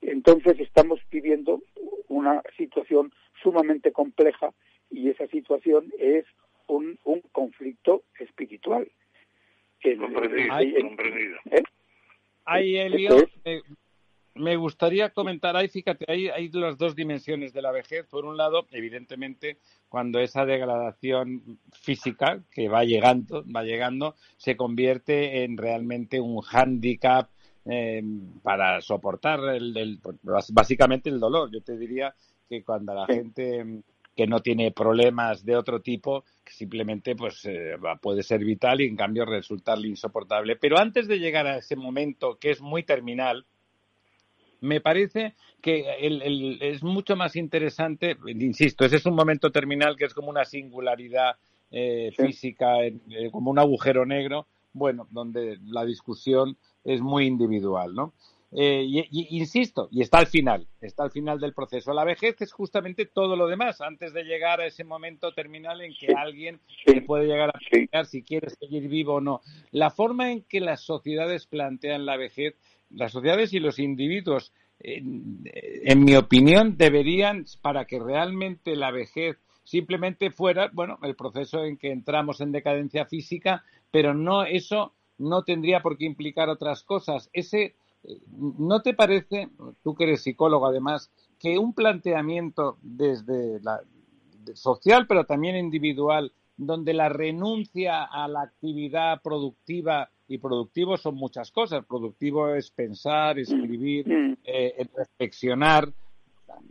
Entonces estamos viviendo una situación sumamente compleja y esa situación es un, un conflicto espiritual. Comprendido, Hay, comprendido. ¿eh? Hay, Elio, me gustaría comentar ahí, fíjate, hay, hay las dos dimensiones de la vejez. Por un lado, evidentemente, cuando esa degradación física que va llegando, va llegando, se convierte en realmente un hándicap eh, para soportar el, el, básicamente el dolor. Yo te diría que cuando la gente que no tiene problemas de otro tipo, que simplemente pues eh, puede ser vital y en cambio resultarle insoportable. Pero antes de llegar a ese momento que es muy terminal, me parece que el, el, es mucho más interesante, insisto, ese es un momento terminal que es como una singularidad eh, sí. física, eh, como un agujero negro, bueno, donde la discusión es muy individual, ¿no? Eh, y, y, insisto, y está al final, está al final del proceso. La vejez es justamente todo lo demás, antes de llegar a ese momento terminal en que sí. alguien sí. puede llegar a pensar si quiere seguir vivo o no. La forma en que las sociedades plantean la vejez las sociedades y los individuos, en, en, mi opinión, deberían, para que realmente la vejez simplemente fuera, bueno, el proceso en que entramos en decadencia física, pero no eso no tendría por qué implicar otras cosas. Ese, ¿No te parece, tú que eres psicólogo además, que un planteamiento desde la social pero también individual, donde la renuncia a la actividad productiva y productivo son muchas cosas. Productivo es pensar, escribir, mm. eh, reflexionar,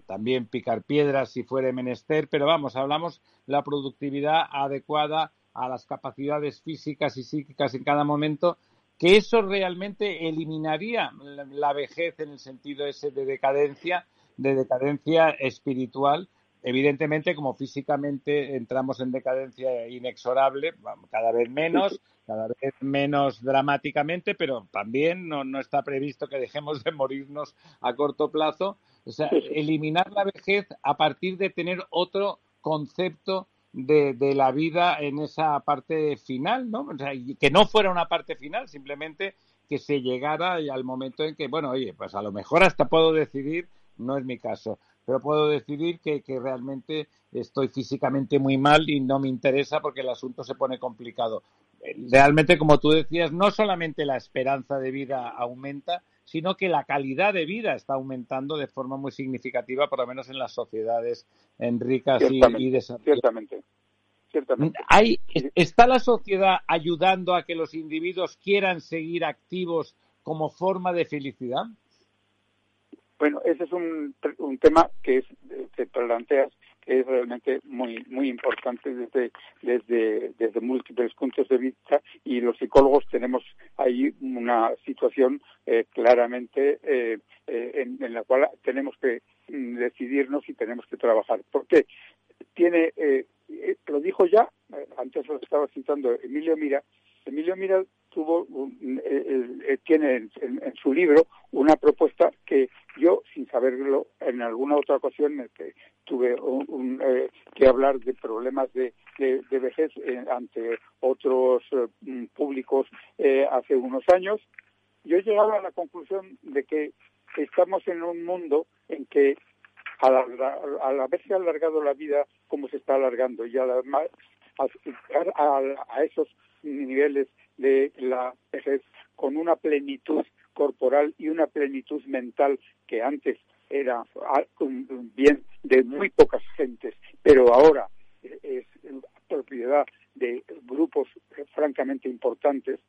también picar piedras si fuere menester, pero vamos, hablamos la productividad adecuada a las capacidades físicas y psíquicas en cada momento, que eso realmente eliminaría la vejez en el sentido ese de decadencia, de decadencia espiritual evidentemente, como físicamente entramos en decadencia inexorable, cada vez menos, cada vez menos dramáticamente, pero también no, está previsto que dejemos de morirnos a corto plazo. O sea, eliminar la vejez a partir de tener otro concepto de, la vida en esa parte final, ¿no? O sea, que no fuera una parte final, simplemente que se llegara al momento en que, bueno, oye, pues a lo mejor hasta puedo decidir, no es mi caso, pero puedo decidir que, realmente estoy físicamente muy mal y no me interesa porque el asunto se pone complicado. Realmente, como tú decías, no solamente la esperanza de vida aumenta, sino que la calidad de vida está aumentando de forma muy significativa, por lo menos en las sociedades en ricas y, y Ciertamente. Ciertamente. ¿Hay, ¿Está la sociedad ayudando a que los individuos quieran seguir activos como forma de felicidad? Bueno, ese es un, un tema que es, que planteas que es realmente muy muy importante desde desde desde múltiples puntos de vista y los psicólogos tenemos ahí una situación eh, claramente eh, eh, en, la cual tenemos que mm, decidirnos y tenemos que trabajar. Porque tiene lo dijo ya antes lo estaba citando Emilio Mira Emilio Mira tuvo tiene en, su libro una propuesta que yo, sin saberlo, en alguna otra ocasión que tuve eh, que hablar de problemas de, vejez eh, ante otros eh, públicos hace unos años, yo llegaba a la conclusión de que estamos en un mundo en que al, al haberse alargado la vida como se está alargando y además a esos niveles de la vejez con una plenitud corporal y una plenitud mental que antes era bien de muy pocas gentes, pero ahora es propiedad de grupos francamente importantes,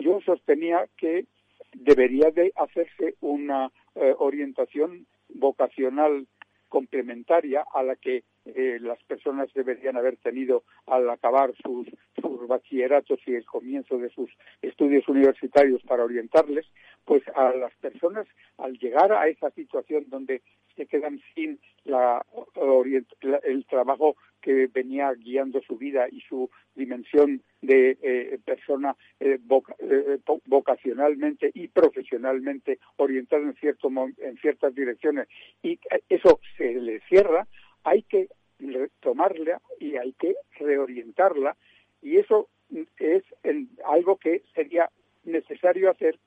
yo sostenía que debería de hacerse una eh, orientación vocacional complementaria a la que eh, las personas deberían haber tenido al acabar sus, sus bachilleratos y el comienzo de sus estudios universitarios para orientarles, pues a las personas al llegar a esa situación donde se quedan sin la, el trabajo que venía guiando su vida y su dimensión de eh, persona eh, eh, vocacionalmente y profesionalmente orientada en cierto en ciertas direcciones. Y eso se le cierra hay que retomarla y hay que reorientarla. Y eso es algo que sería necesario hacer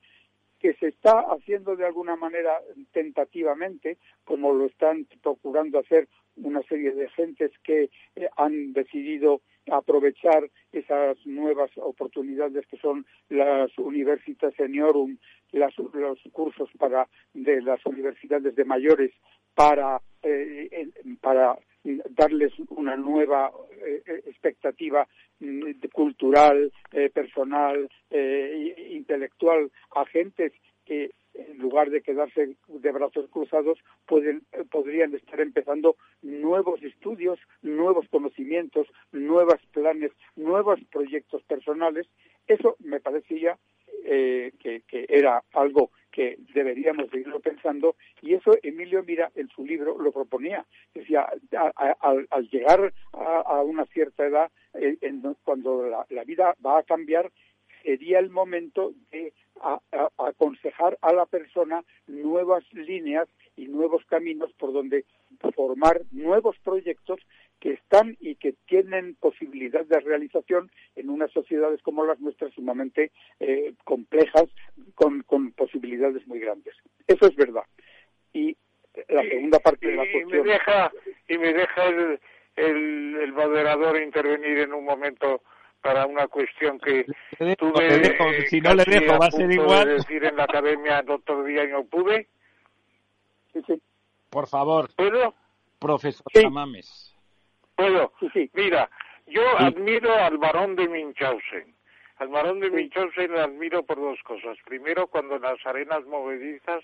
que se está haciendo de alguna manera tentativamente, como lo están procurando hacer una serie de gentes que eh, han decidido aprovechar esas nuevas oportunidades que son las universitas seniorum, las, los cursos para de las universidades de mayores para eh, para darles una nueva eh, expectativa mm, cultural, eh, personal, eh, intelectual a gentes que en lugar de quedarse de brazos cruzados, pueden, podrían estar empezando nuevos estudios, nuevos conocimientos, nuevos planes, nuevos proyectos personales. Eso me parecía que, que, era algo que deberíamos seguirlo pensando y eso Emilio Mira en su libro lo proponía. Decía, al llegar a, una cierta edad, eh, cuando la, vida va a cambiar, sería el momento de aconsejar a la persona nuevas líneas y nuevos caminos por donde formar nuevos proyectos que están y que tienen posibilidad de realización en unas sociedades como las nuestras sumamente eh, complejas con, con, posibilidades muy grandes. Eso es verdad. Y la segunda parte de la cuestión... Y me deja, y me deja el, el, moderador intervenir en un momento para una cuestión que dejo, tuve dejo. eh, Si no le dejo, va a ser igual. de decir en la academia el otro día y no pude. Sí, sí. Por favor, ¿Puedo? profesor Sí. Tamames. Puedo. Sí, sí. Mira, yo Sí. admiro al varón de Munchausen. Al varón de Sí. Munchausen le admiro por dos cosas. Primero, cuando en las arenas movedizas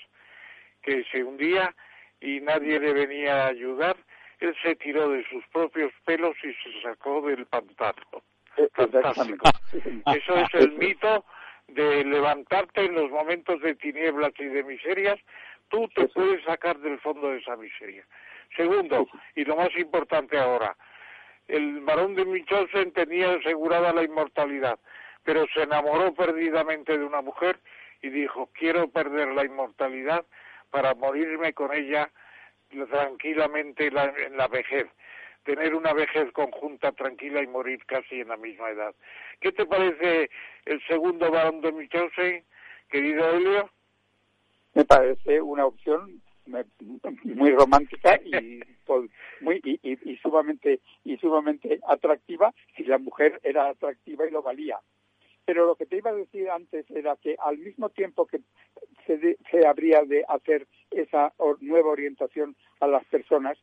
que se hundía y nadie le venía a ayudar, él se tiró de sus propios pelos y se sacó del pantano. Eh, Fantástico. Eso es el mito de levantarte en los momentos de tinieblas y de miserias. Tú te Eso. puedes sacar del fondo de esa miseria. Segundo, y lo más importante ahora, el varón de Munchausen tenía asegurada la inmortalidad, pero se enamoró perdidamente de una mujer y dijo, quiero perder la inmortalidad para morirme con ella tranquilamente la- en la vejez, tener una vejez conjunta tranquila y morir casi en la misma edad. ¿Qué te parece el segundo varón de Munchausen, querido Helio? me parece una opción muy romántica y muy y, y- y sumamente y sumamente atractiva si la mujer era atractiva y lo valía pero lo que te iba a decir antes era que al mismo tiempo que se, de- se habría de hacer esa or- nueva orientación a las personas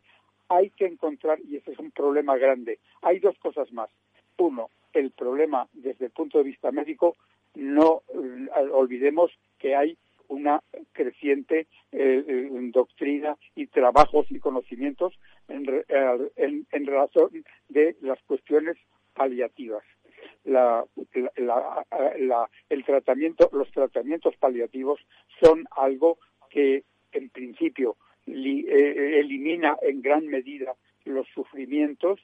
hay que encontrar y ese es un problema grande hay dos cosas más uno el problema desde el punto de vista médico no eh, olvidemos que hay una creciente eh, eh, doctrina y trabajos y conocimientos en, en, en razón de las cuestiones paliativas. La- la- la- el tratamiento, los tratamientos paliativos son algo que en principio li- eh, elimina en gran medida los sufrimientos.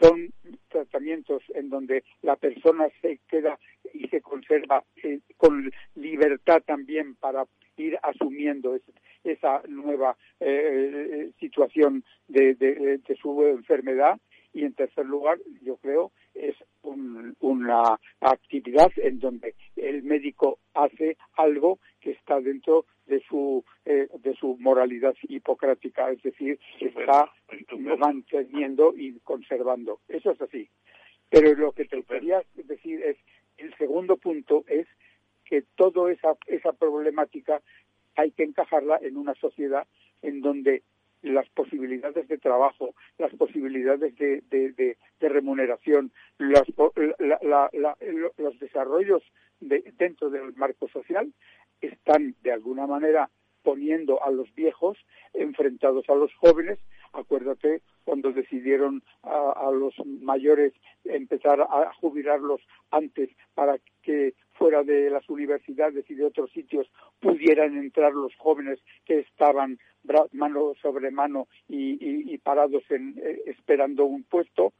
Son tratamientos en donde la persona se queda y se conserva eh, con libertad también para ir asumiendo es- esa nueva eh, situación de- de su enfermedad y en tercer lugar yo creo es un- una actividad en donde el médico hace algo que está dentro de su eh, de su moralidad hipocrática es decir está manteniendo y conservando. Eso es así. Pero lo que te quería decir es el segundo punto es que toda esa esa problemática hay que encajarla en una sociedad en donde las posibilidades de trabajo, las posibilidades de, de- remuneración, las la- la- la- lo- los desarrollos de- dentro del marco social están de alguna manera poniendo a los viejos enfrentados a los jóvenes. Acuérdate cuando decidieron a los mayores empezar a jubilarlos antes para que fuera de las universidades y de otros sitios pudieran entrar los jóvenes que estaban mano sobre mano y parados en, eh, esperando un puesto.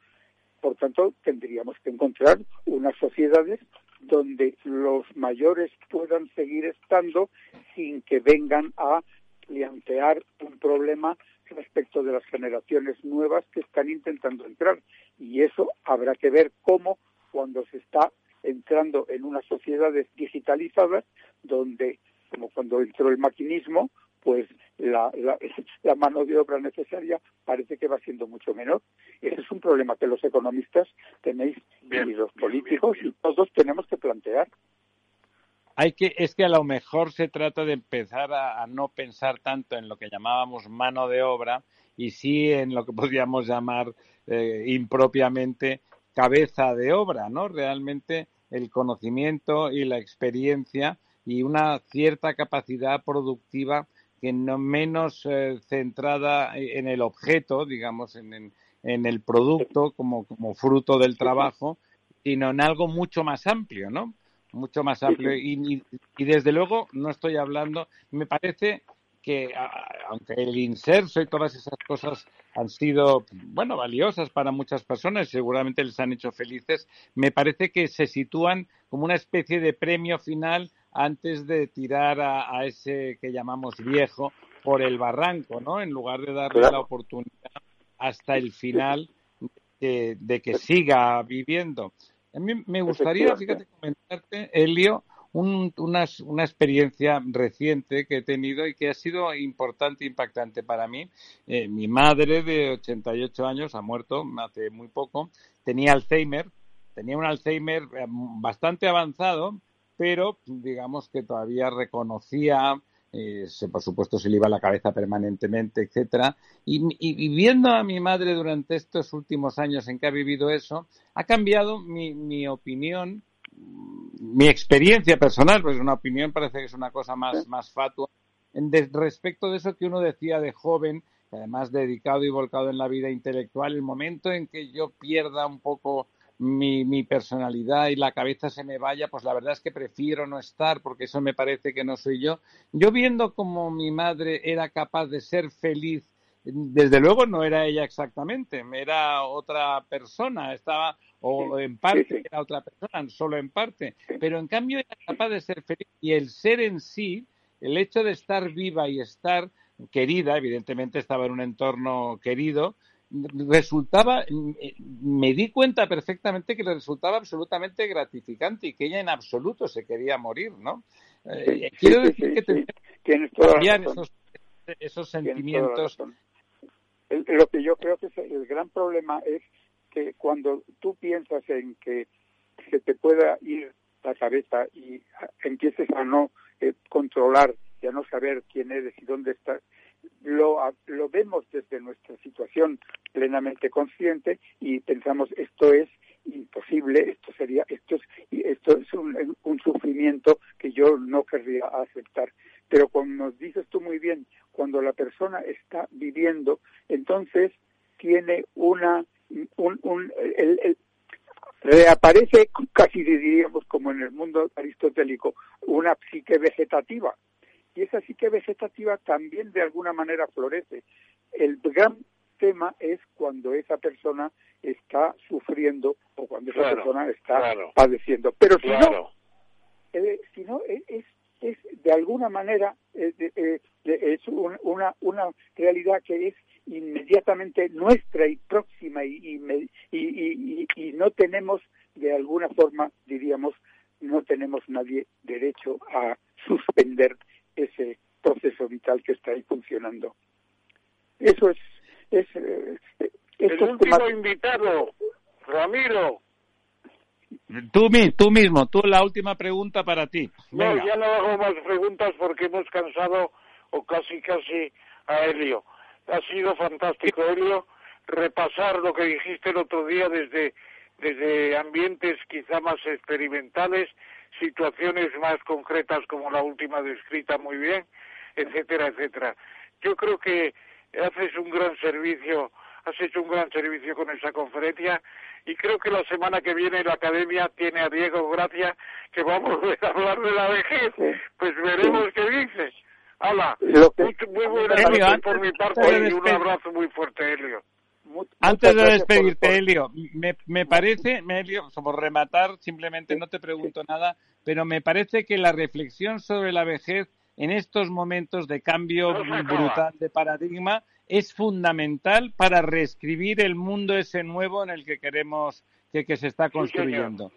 Por tanto, tendríamos que encontrar unas sociedades donde los mayores puedan seguir estando sin que vengan a plantear un problema respecto de las generaciones nuevas que están intentando entrar. Y eso habrá que ver cómo cuando se está entrando en unas sociedades digitalizadas donde, como cuando entró el maquinismo, pues la, la, la mano de obra necesaria parece que va siendo mucho menor. Ese es un problema que los economistas tenéis Bien, y los bien, políticos bien, bien. y todos tenemos que plantear. Hay que, es que a lo mejor se trata de empezar a, a no pensar tanto en lo que llamábamos mano de obra y sí en lo que podríamos llamar eh, impropiamente cabeza de obra, ¿no? Realmente el conocimiento y la experiencia y una cierta capacidad productiva que no menos eh, centrada en el objeto, digamos, en, en, en el producto como, como fruto del trabajo, sino en algo mucho más amplio, ¿no? mucho más amplio y, y, y, desde luego no estoy hablando, me parece que a, aunque el inserso y todas esas cosas han sido, bueno, valiosas para muchas personas, seguramente les han hecho felices, me parece que se sitúan como una especie de premio final antes de tirar a, a ese que llamamos viejo por el barranco, ¿no? En lugar de darle claro. la oportunidad hasta el final de, de que siga viviendo. A mí me gustaría, fíjate, comentarte, Elio, un, una, una, experiencia reciente que he tenido y que ha sido importante impactante para mí. Eh, mi madre de 88 años ha muerto hace muy poco, tenía Alzheimer tenía un Alzheimer eh, bastante avanzado, pero digamos que todavía reconocía, eh, se, por supuesto se le iba la cabeza permanentemente, etcétera. Y, viendo a mi madre durante estos últimos años en que ha vivido eso, ha cambiado mi opinión, mi experiencia personal, pues una opinión parece que es una cosa más, más fatua, en respecto de eso que uno decía de joven, además dedicado y volcado en la vida intelectual, el momento en que yo pierda un poco mi, mi, personalidad y la cabeza se me vaya, pues la verdad es que prefiero no estar porque eso me parece que no soy yo. Yo viendo como mi madre era capaz de ser feliz, desde luego no era ella exactamente, era otra persona, estaba o en parte era otra persona, solo en parte, pero en cambio era capaz de ser feliz y el ser en sí, el hecho de estar viva y estar querida, evidentemente estaba en un entorno querido, resultaba, me di cuenta perfectamente que le resultaba absolutamente gratificante y que ella en absoluto se quería morir, ¿no? Eh, quiero decir que tienes esos, esos sentimientos. lo que yo creo que es el gran problema es que cuando tú piensas en que se te pueda ir la cabeza y empieces a no eh, controlar y a no saber quién eres y dónde estás, lo, lo vemos desde nuestra situación plenamente consciente y pensamos esto es imposible, esto sería, esto es, esto es un, un sufrimiento que yo no querría aceptar. Pero como nos dices tú muy bien, cuando la persona está viviendo, entonces tiene una, un, un el, el, reaparece casi diríamos como en el mundo aristotélico una psique vegetativa y esa psique vegetativa también de alguna manera florece. El gran tema es cuando esa persona está sufriendo o cuando esa persona está padeciendo. Pero si no, eh, si no eh, es, es de alguna manera eh, es una, una realidad que es inmediatamente nuestra y próxima y, y, y, y, no tenemos de alguna forma, diríamos, no tenemos nadie derecho a suspender ese proceso vital que está ahí funcionando. Eso es... es, eh, el último invitado, Ramiro. Tú, tú mismo, tú la última pregunta para ti. No, ya no hago más preguntas porque hemos cansado o casi casi a Helio. Ha sido fantástico, Helio, repasar lo que dijiste el otro día desde, desde ambientes quizá más experimentales situaciones más concretas como la última descrita muy bien, etcétera, etcétera. Yo creo que haces un gran servicio, has hecho un gran servicio con esa conferencia y creo que la semana que viene la academia tiene a Diego Gracia que vamos a hablar de la vejez. Pues veremos qué dices. Hala, muy, muy buenas por mi parte y un abrazo muy fuerte, Helio. Antes de despedirte, Elio, me, me parece, Elio, por rematar, simplemente no te pregunto nada, pero me parece que la reflexión sobre la vejez en estos momentos de cambio brutal de paradigma es fundamental para reescribir el mundo ese nuevo en el que queremos que, que se está construyendo.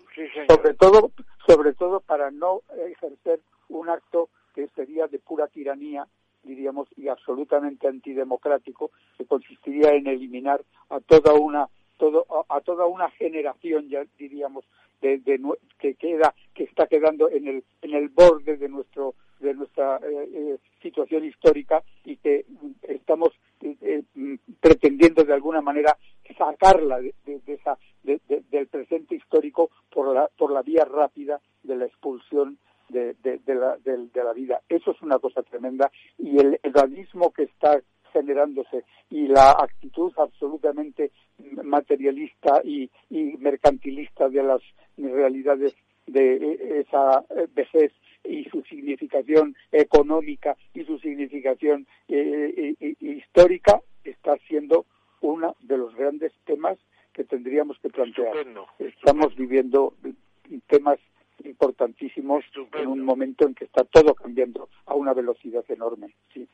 sobre todo, sobre todo para no ejercer un acto que sería de pura tiranía diríamos, y absolutamente antidemocrático, que consistiría en eliminar a toda una todo, a, toda una generación, ya diríamos, de, que queda que está quedando en el en el borde de nuestro de nuestra eh, eh, situación histórica y que estamos eh, pretendiendo de alguna manera sacarla de, esa del presente histórico por la por la vía rápida de la expulsión de, de, la, de, la, vida. Eso es una cosa tremenda y el edadismo que está generándose y la actitud absolutamente materialista y, y mercantilista de las realidades de esa vejez y su significación económica y su significación eh, histórica está siendo uno de los grandes temas que tendríamos que plantear. Estamos viviendo temas importantísimos en un momento en que está todo cambiando a una velocidad enorme. Sí.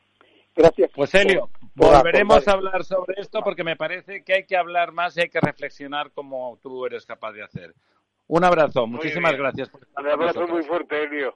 Gracias. Pues Helio, volveremos a hablar sobre esto porque me parece que hay que hablar más y hay que reflexionar como tú eres capaz de hacer. Un abrazo, muchísimas gracias. Por Un abrazo muy fuerte, Helio.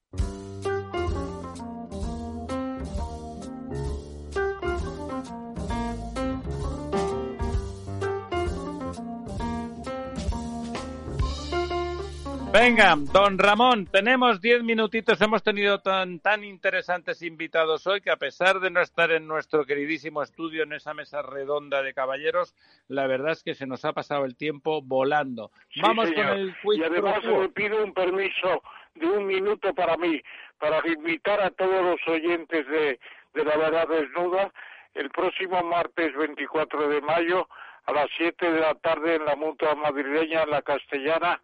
Venga, don Ramón, tenemos diez minutitos. Hemos tenido tan, tan interesantes invitados hoy que a pesar de no estar en nuestro queridísimo estudio, en esa mesa redonda de caballeros, la verdad es que se nos ha pasado el tiempo volando. Vamos con el quiz. Y además le pido un permiso de un minuto para mí, para invitar a todos los oyentes de, de La Verdad Desnuda el próximo martes 24 de mayo a las 7 de la tarde en la Mutua Madrileña, en la Castellana,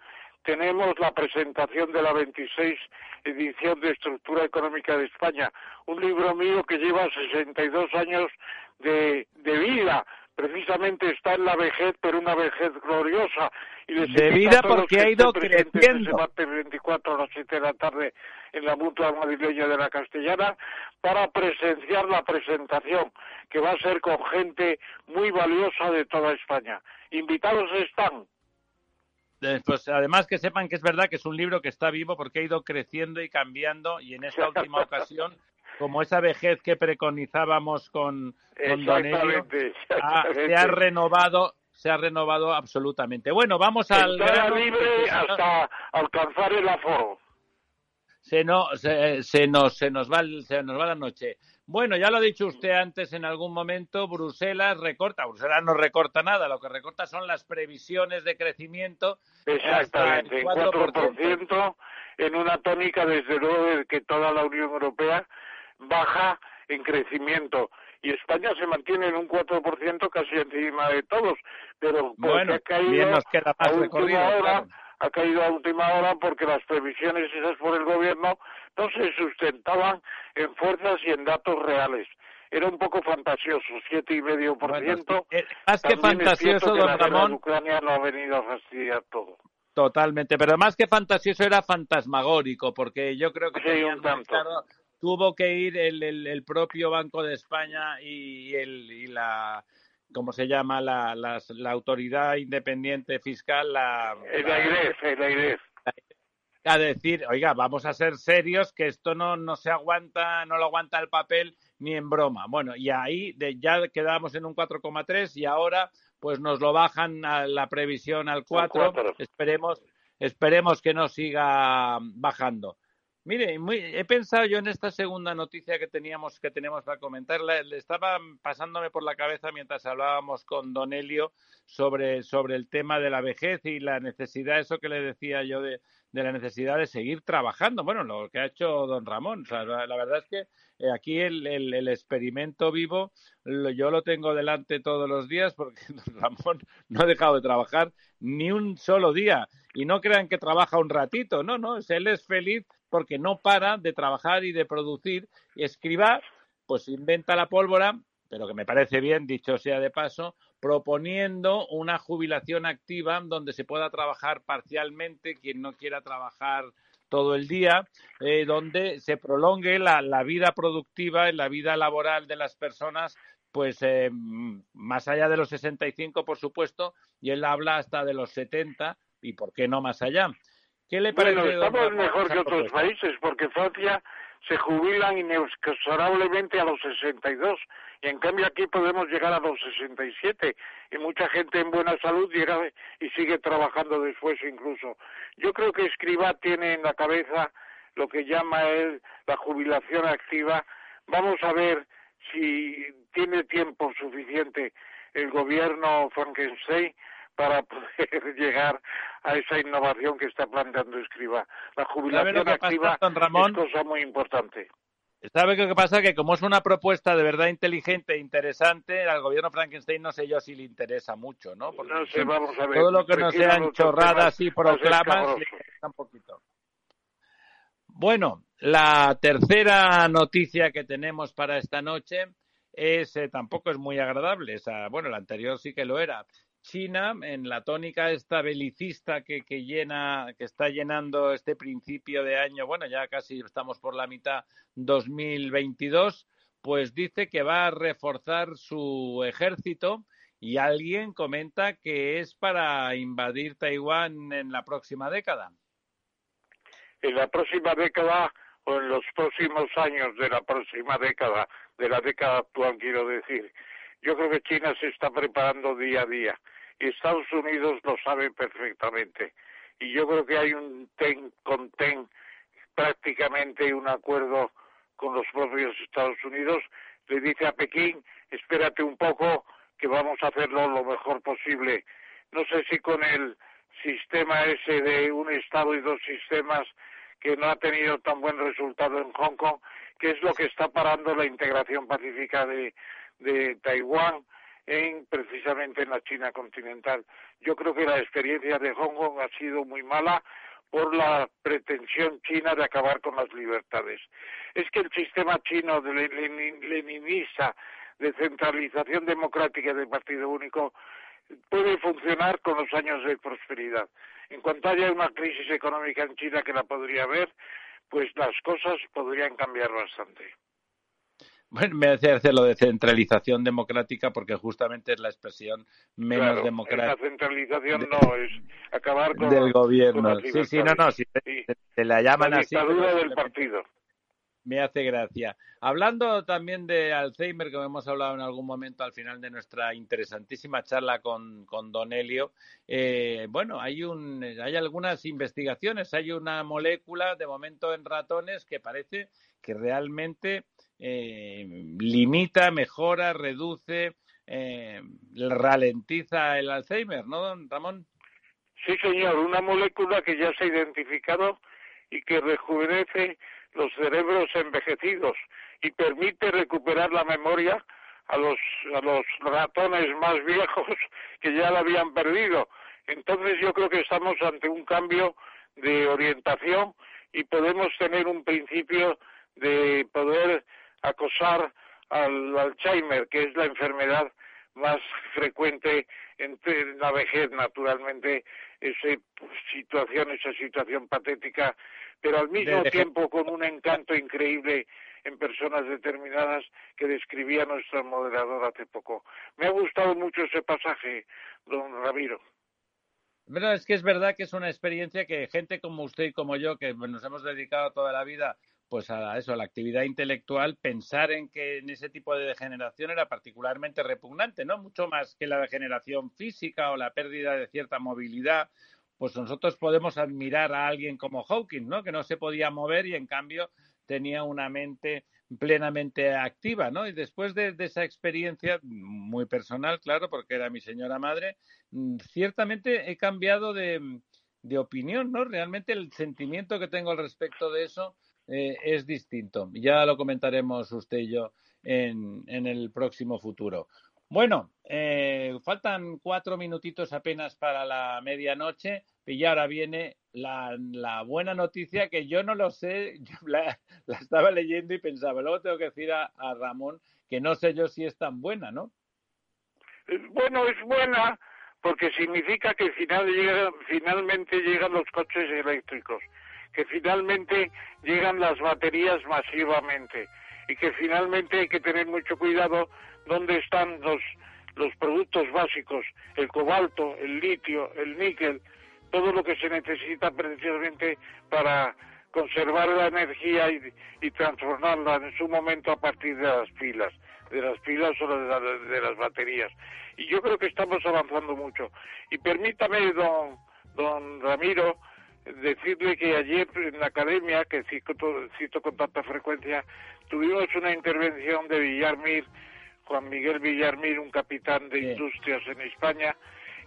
tenemos la presentación de la 26 edición de Estructura Económica de España, un libro mío que lleva 62 años de, de vida, precisamente está en la vejez, pero una vejez gloriosa. Y de vida porque ha ido creciendo. Ese martes 24 a las 7 de la tarde en la Mutua Madrileña de la Castellana para presenciar la presentación, que va a ser con gente muy valiosa de toda España. Invitados están pues además que sepan que es verdad que es un libro que está vivo porque ha ido creciendo y cambiando y en esta última ocasión, como esa vejez que preconizábamos con, con Don se ha renovado se ha renovado absolutamente. Bueno, vamos al libre hasta alcanzar el aforo. Se, no, se, se, nos, se, nos va, se nos va la noche. Bueno, ya lo ha dicho usted antes en algún momento, Bruselas recorta, Bruselas no recorta nada, lo que recorta son las previsiones de crecimiento. Exactamente, en 4%, en una tónica desde luego de que toda la Unión Europea baja en crecimiento. Y España se mantiene en un 4% casi encima de todos, pero bueno, ha caído nos queda más a última hora, ha caído a última hora porque las previsiones hechas por el gobierno no se sustentaban en fuerzas y en datos reales. Era un poco fantasioso, siete y medio por ciento. Eh, más que fantasioso, don Ramón. Ucrania no ha venido a fastidiar todo. Totalmente, pero más que fantasioso era fantasmagórico, porque yo creo que sí, un tanto. Claro, tuvo que ir el, el, el, propio Banco de España y, el, y la ¿cómo se llama? La, la, la autoridad independiente fiscal, la... El AIREF, el AIREF a decir, oiga, vamos a ser serios, que esto no, no se aguanta, no lo aguanta el papel ni en broma. Bueno, y ahí de, ya quedamos en un 4,3 y ahora pues nos lo bajan a la previsión al 4. Esperemos, esperemos que no siga bajando. Mire, muy, he pensado yo en esta segunda noticia que teníamos que tenemos para comentar. Le estaba pasándome por la cabeza mientras hablábamos con Don Elio sobre, sobre el tema de la vejez y la necesidad, eso que le decía yo de, de la necesidad de seguir trabajando. Bueno, lo que ha hecho don Ramón. La, verdad es que eh, aquí el, el, experimento vivo lo, yo lo tengo delante todos los días porque don Ramón no ha dejado de trabajar ni un solo día. Y no crean que trabaja un ratito, no, no, él es feliz porque no para de trabajar y de producir. Escriba, pues inventa la pólvora, pero que me parece bien, dicho sea de paso, proponiendo una jubilación activa donde se pueda trabajar parcialmente quien no quiera trabajar todo el día, eh, donde se prolongue la, la, vida productiva y la vida laboral de las personas, pues eh, más allá de los 65, por supuesto, y él habla hasta de los 70 y por qué no más allá. ¿Qué le parece? Bueno, estamos mejor que otros países porque Francia se jubilan inexorablemente a los 62 y en cambio aquí podemos llegar a los 67 y mucha gente en buena salud llega y sigue trabajando después incluso. Yo creo que Escribá tiene en la cabeza lo que llama él la jubilación activa. Vamos a ver si tiene tiempo suficiente el gobierno Frankenstein para poder llegar a esa innovación que está planteando Escriba. La jubilación activa pasa, Ramón? es cosa muy importante. ¿Sabe qué pasa? Que como es una propuesta de verdad inteligente e interesante, al gobierno Frankenstein no sé yo si le interesa mucho, ¿no? Porque no sé, vamos a ver. Todo lo que no sean chorradas y proclamas le interesa un poquito. Bueno, la tercera noticia que tenemos para esta noche es eh, tampoco es muy agradable. Esa, bueno, la anterior sí que lo era. China, en la tónica esta belicista que, que, llena, que está llenando este principio de año, bueno, ya casi estamos por la mitad 2022, pues dice que va a reforzar su ejército y alguien comenta que es para invadir Taiwán en la próxima década. En la próxima década o en los próximos años de la próxima década, de la década actual quiero decir. Yo creo que China se está preparando día a día Estados Unidos lo sabe perfectamente. y yo creo que hay un ten con ten prácticamente un acuerdo con los propios Estados Unidos, le dice a Pekín, espérate un poco, que vamos a hacerlo lo mejor posible. No sé si con el sistema ese de un Estado y dos sistemas que no ha tenido tan buen resultado en Hong Kong, que es lo que está parando la integración pacífica de, de Taiwán en precisamente en la China continental. Yo creo que la experiencia de Hong Kong ha sido muy mala por la pretensión china de acabar con las libertades. Es que el sistema chino de leninista de centralización democrática del Partido Único puede funcionar con los años de prosperidad. En cuanto haya una crisis económica en China que la podría haber, pues las cosas podrían cambiar bastante. Bueno, me hace hacer lo de centralización democrática porque justamente es la expresión menos democrática. La centralización no es acabar con del gobierno. sí, sí, no, no, si se, la llaman la así. dictadura del partido me hace gracia. Hablando también de Alzheimer, que hemos hablado en algún momento al final de nuestra interesantísima charla con, con Don Helio, eh, bueno, hay, un, hay algunas investigaciones, hay una molécula de momento en ratones que parece que realmente eh, limita, mejora, reduce, eh, ralentiza el Alzheimer, ¿no, don Ramón? Sí, señor, una molécula que ya se ha identificado y que rejuvenece los cerebros envejecidos y permite recuperar la memoria a los, a los ratones más viejos que ya la habían perdido. Entonces yo creo que estamos ante un cambio de orientación y podemos tener un principio de poder acosar al Alzheimer, que es la enfermedad más frecuente en la vejez, naturalmente, esa situación, esa situación patética pero al mismo tiempo con un encanto increíble en personas determinadas que describía nuestro moderador hace poco. Me ha gustado mucho ese pasaje, don Ramiro. Bueno, es que es verdad que es una experiencia que gente como usted y como yo, que nos hemos dedicado toda la vida pues a eso, a la actividad intelectual, pensar en que en ese tipo de degeneración era particularmente repugnante, ¿no? Mucho más que la degeneración física o la pérdida de cierta movilidad pues nosotros podemos admirar a alguien como Hawking, ¿no? Que no se podía mover y en cambio tenía una mente plenamente activa, ¿no? Y después de, esa experiencia muy personal, claro, porque era mi señora madre, mm, ciertamente he cambiado de, opinión, ¿no? Realmente el sentimiento que tengo al respecto de eso eh, es distinto. Ya lo comentaremos usted y yo en el próximo futuro. Bueno, eh, faltan cuatro minutitos apenas para la medianoche y ahora viene la, buena noticia que yo no lo sé, yo la, estaba leyendo y pensaba, luego tengo que decir a, Ramón que no sé yo si es tan buena, ¿no? Bueno, es buena porque significa que final finalmente llegan los coches eléctricos, que finalmente llegan las baterías masivamente y que finalmente hay que tener mucho cuidado dónde están los, los productos básicos, el cobalto, el litio, el níquel, todo lo que se necesita precisamente para conservar la energía y, transformarla en su momento a partir de las pilas, de las pilas o de, de, las baterías. Y yo creo que estamos avanzando mucho. Y permítame, don, don Ramiro, decirle que ayer en la academia, que cito, cito con tanta frecuencia, tuvimos una intervención de Villarmir Juan Miguel Villarmir, un capitán de industrias en España,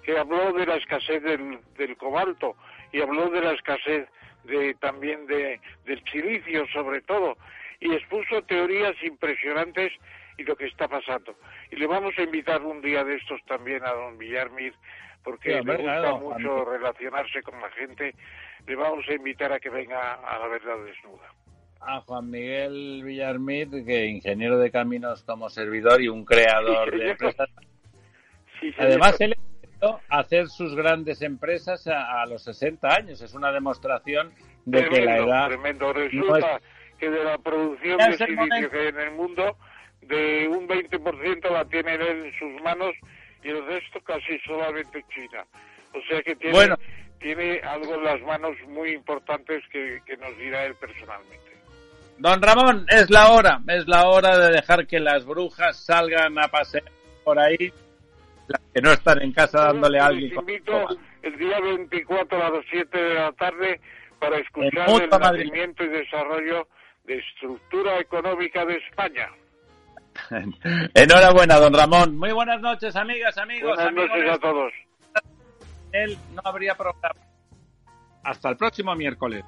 que habló de la escasez del, cobalto y habló de la escasez de, también de, del silicio sobre todo y expuso teorías impresionantes y lo que está pasando. Y le vamos a invitar un día de estos también a don Villarmir porque le gusta mucho relacionarse con la gente. Le vamos a invitar a que venga a la verdad desnuda a Juan Miguel Villarmid, que ingeniero de caminos como servidor y un creador de empresas. Además, él empezó a hacer sus grandes empresas a, los 60 años. Es una demostración de que la edad. Tremendo. Resulta que de la producción de silicio que hay en el mundo, de un 20% la tiene él en sus manos y el resto casi solamente China. O sea que tiene, tiene algo en las manos muy importantes que nos dirá él personalmente. Don Ramón, es la hora, es la hora de dejar que las brujas salgan a pasear por ahí. que no están en casa dándole a alguien. Con invito el día 24 a las 7 de la tarde para escuchar el Madrid. nacimiento y desarrollo de estructura económica de España. Enhorabuena, don Ramón. Muy buenas noches, amigas, amigos. Buenas amigos. noches a todos. Él no habría programa. Hasta el próximo miércoles.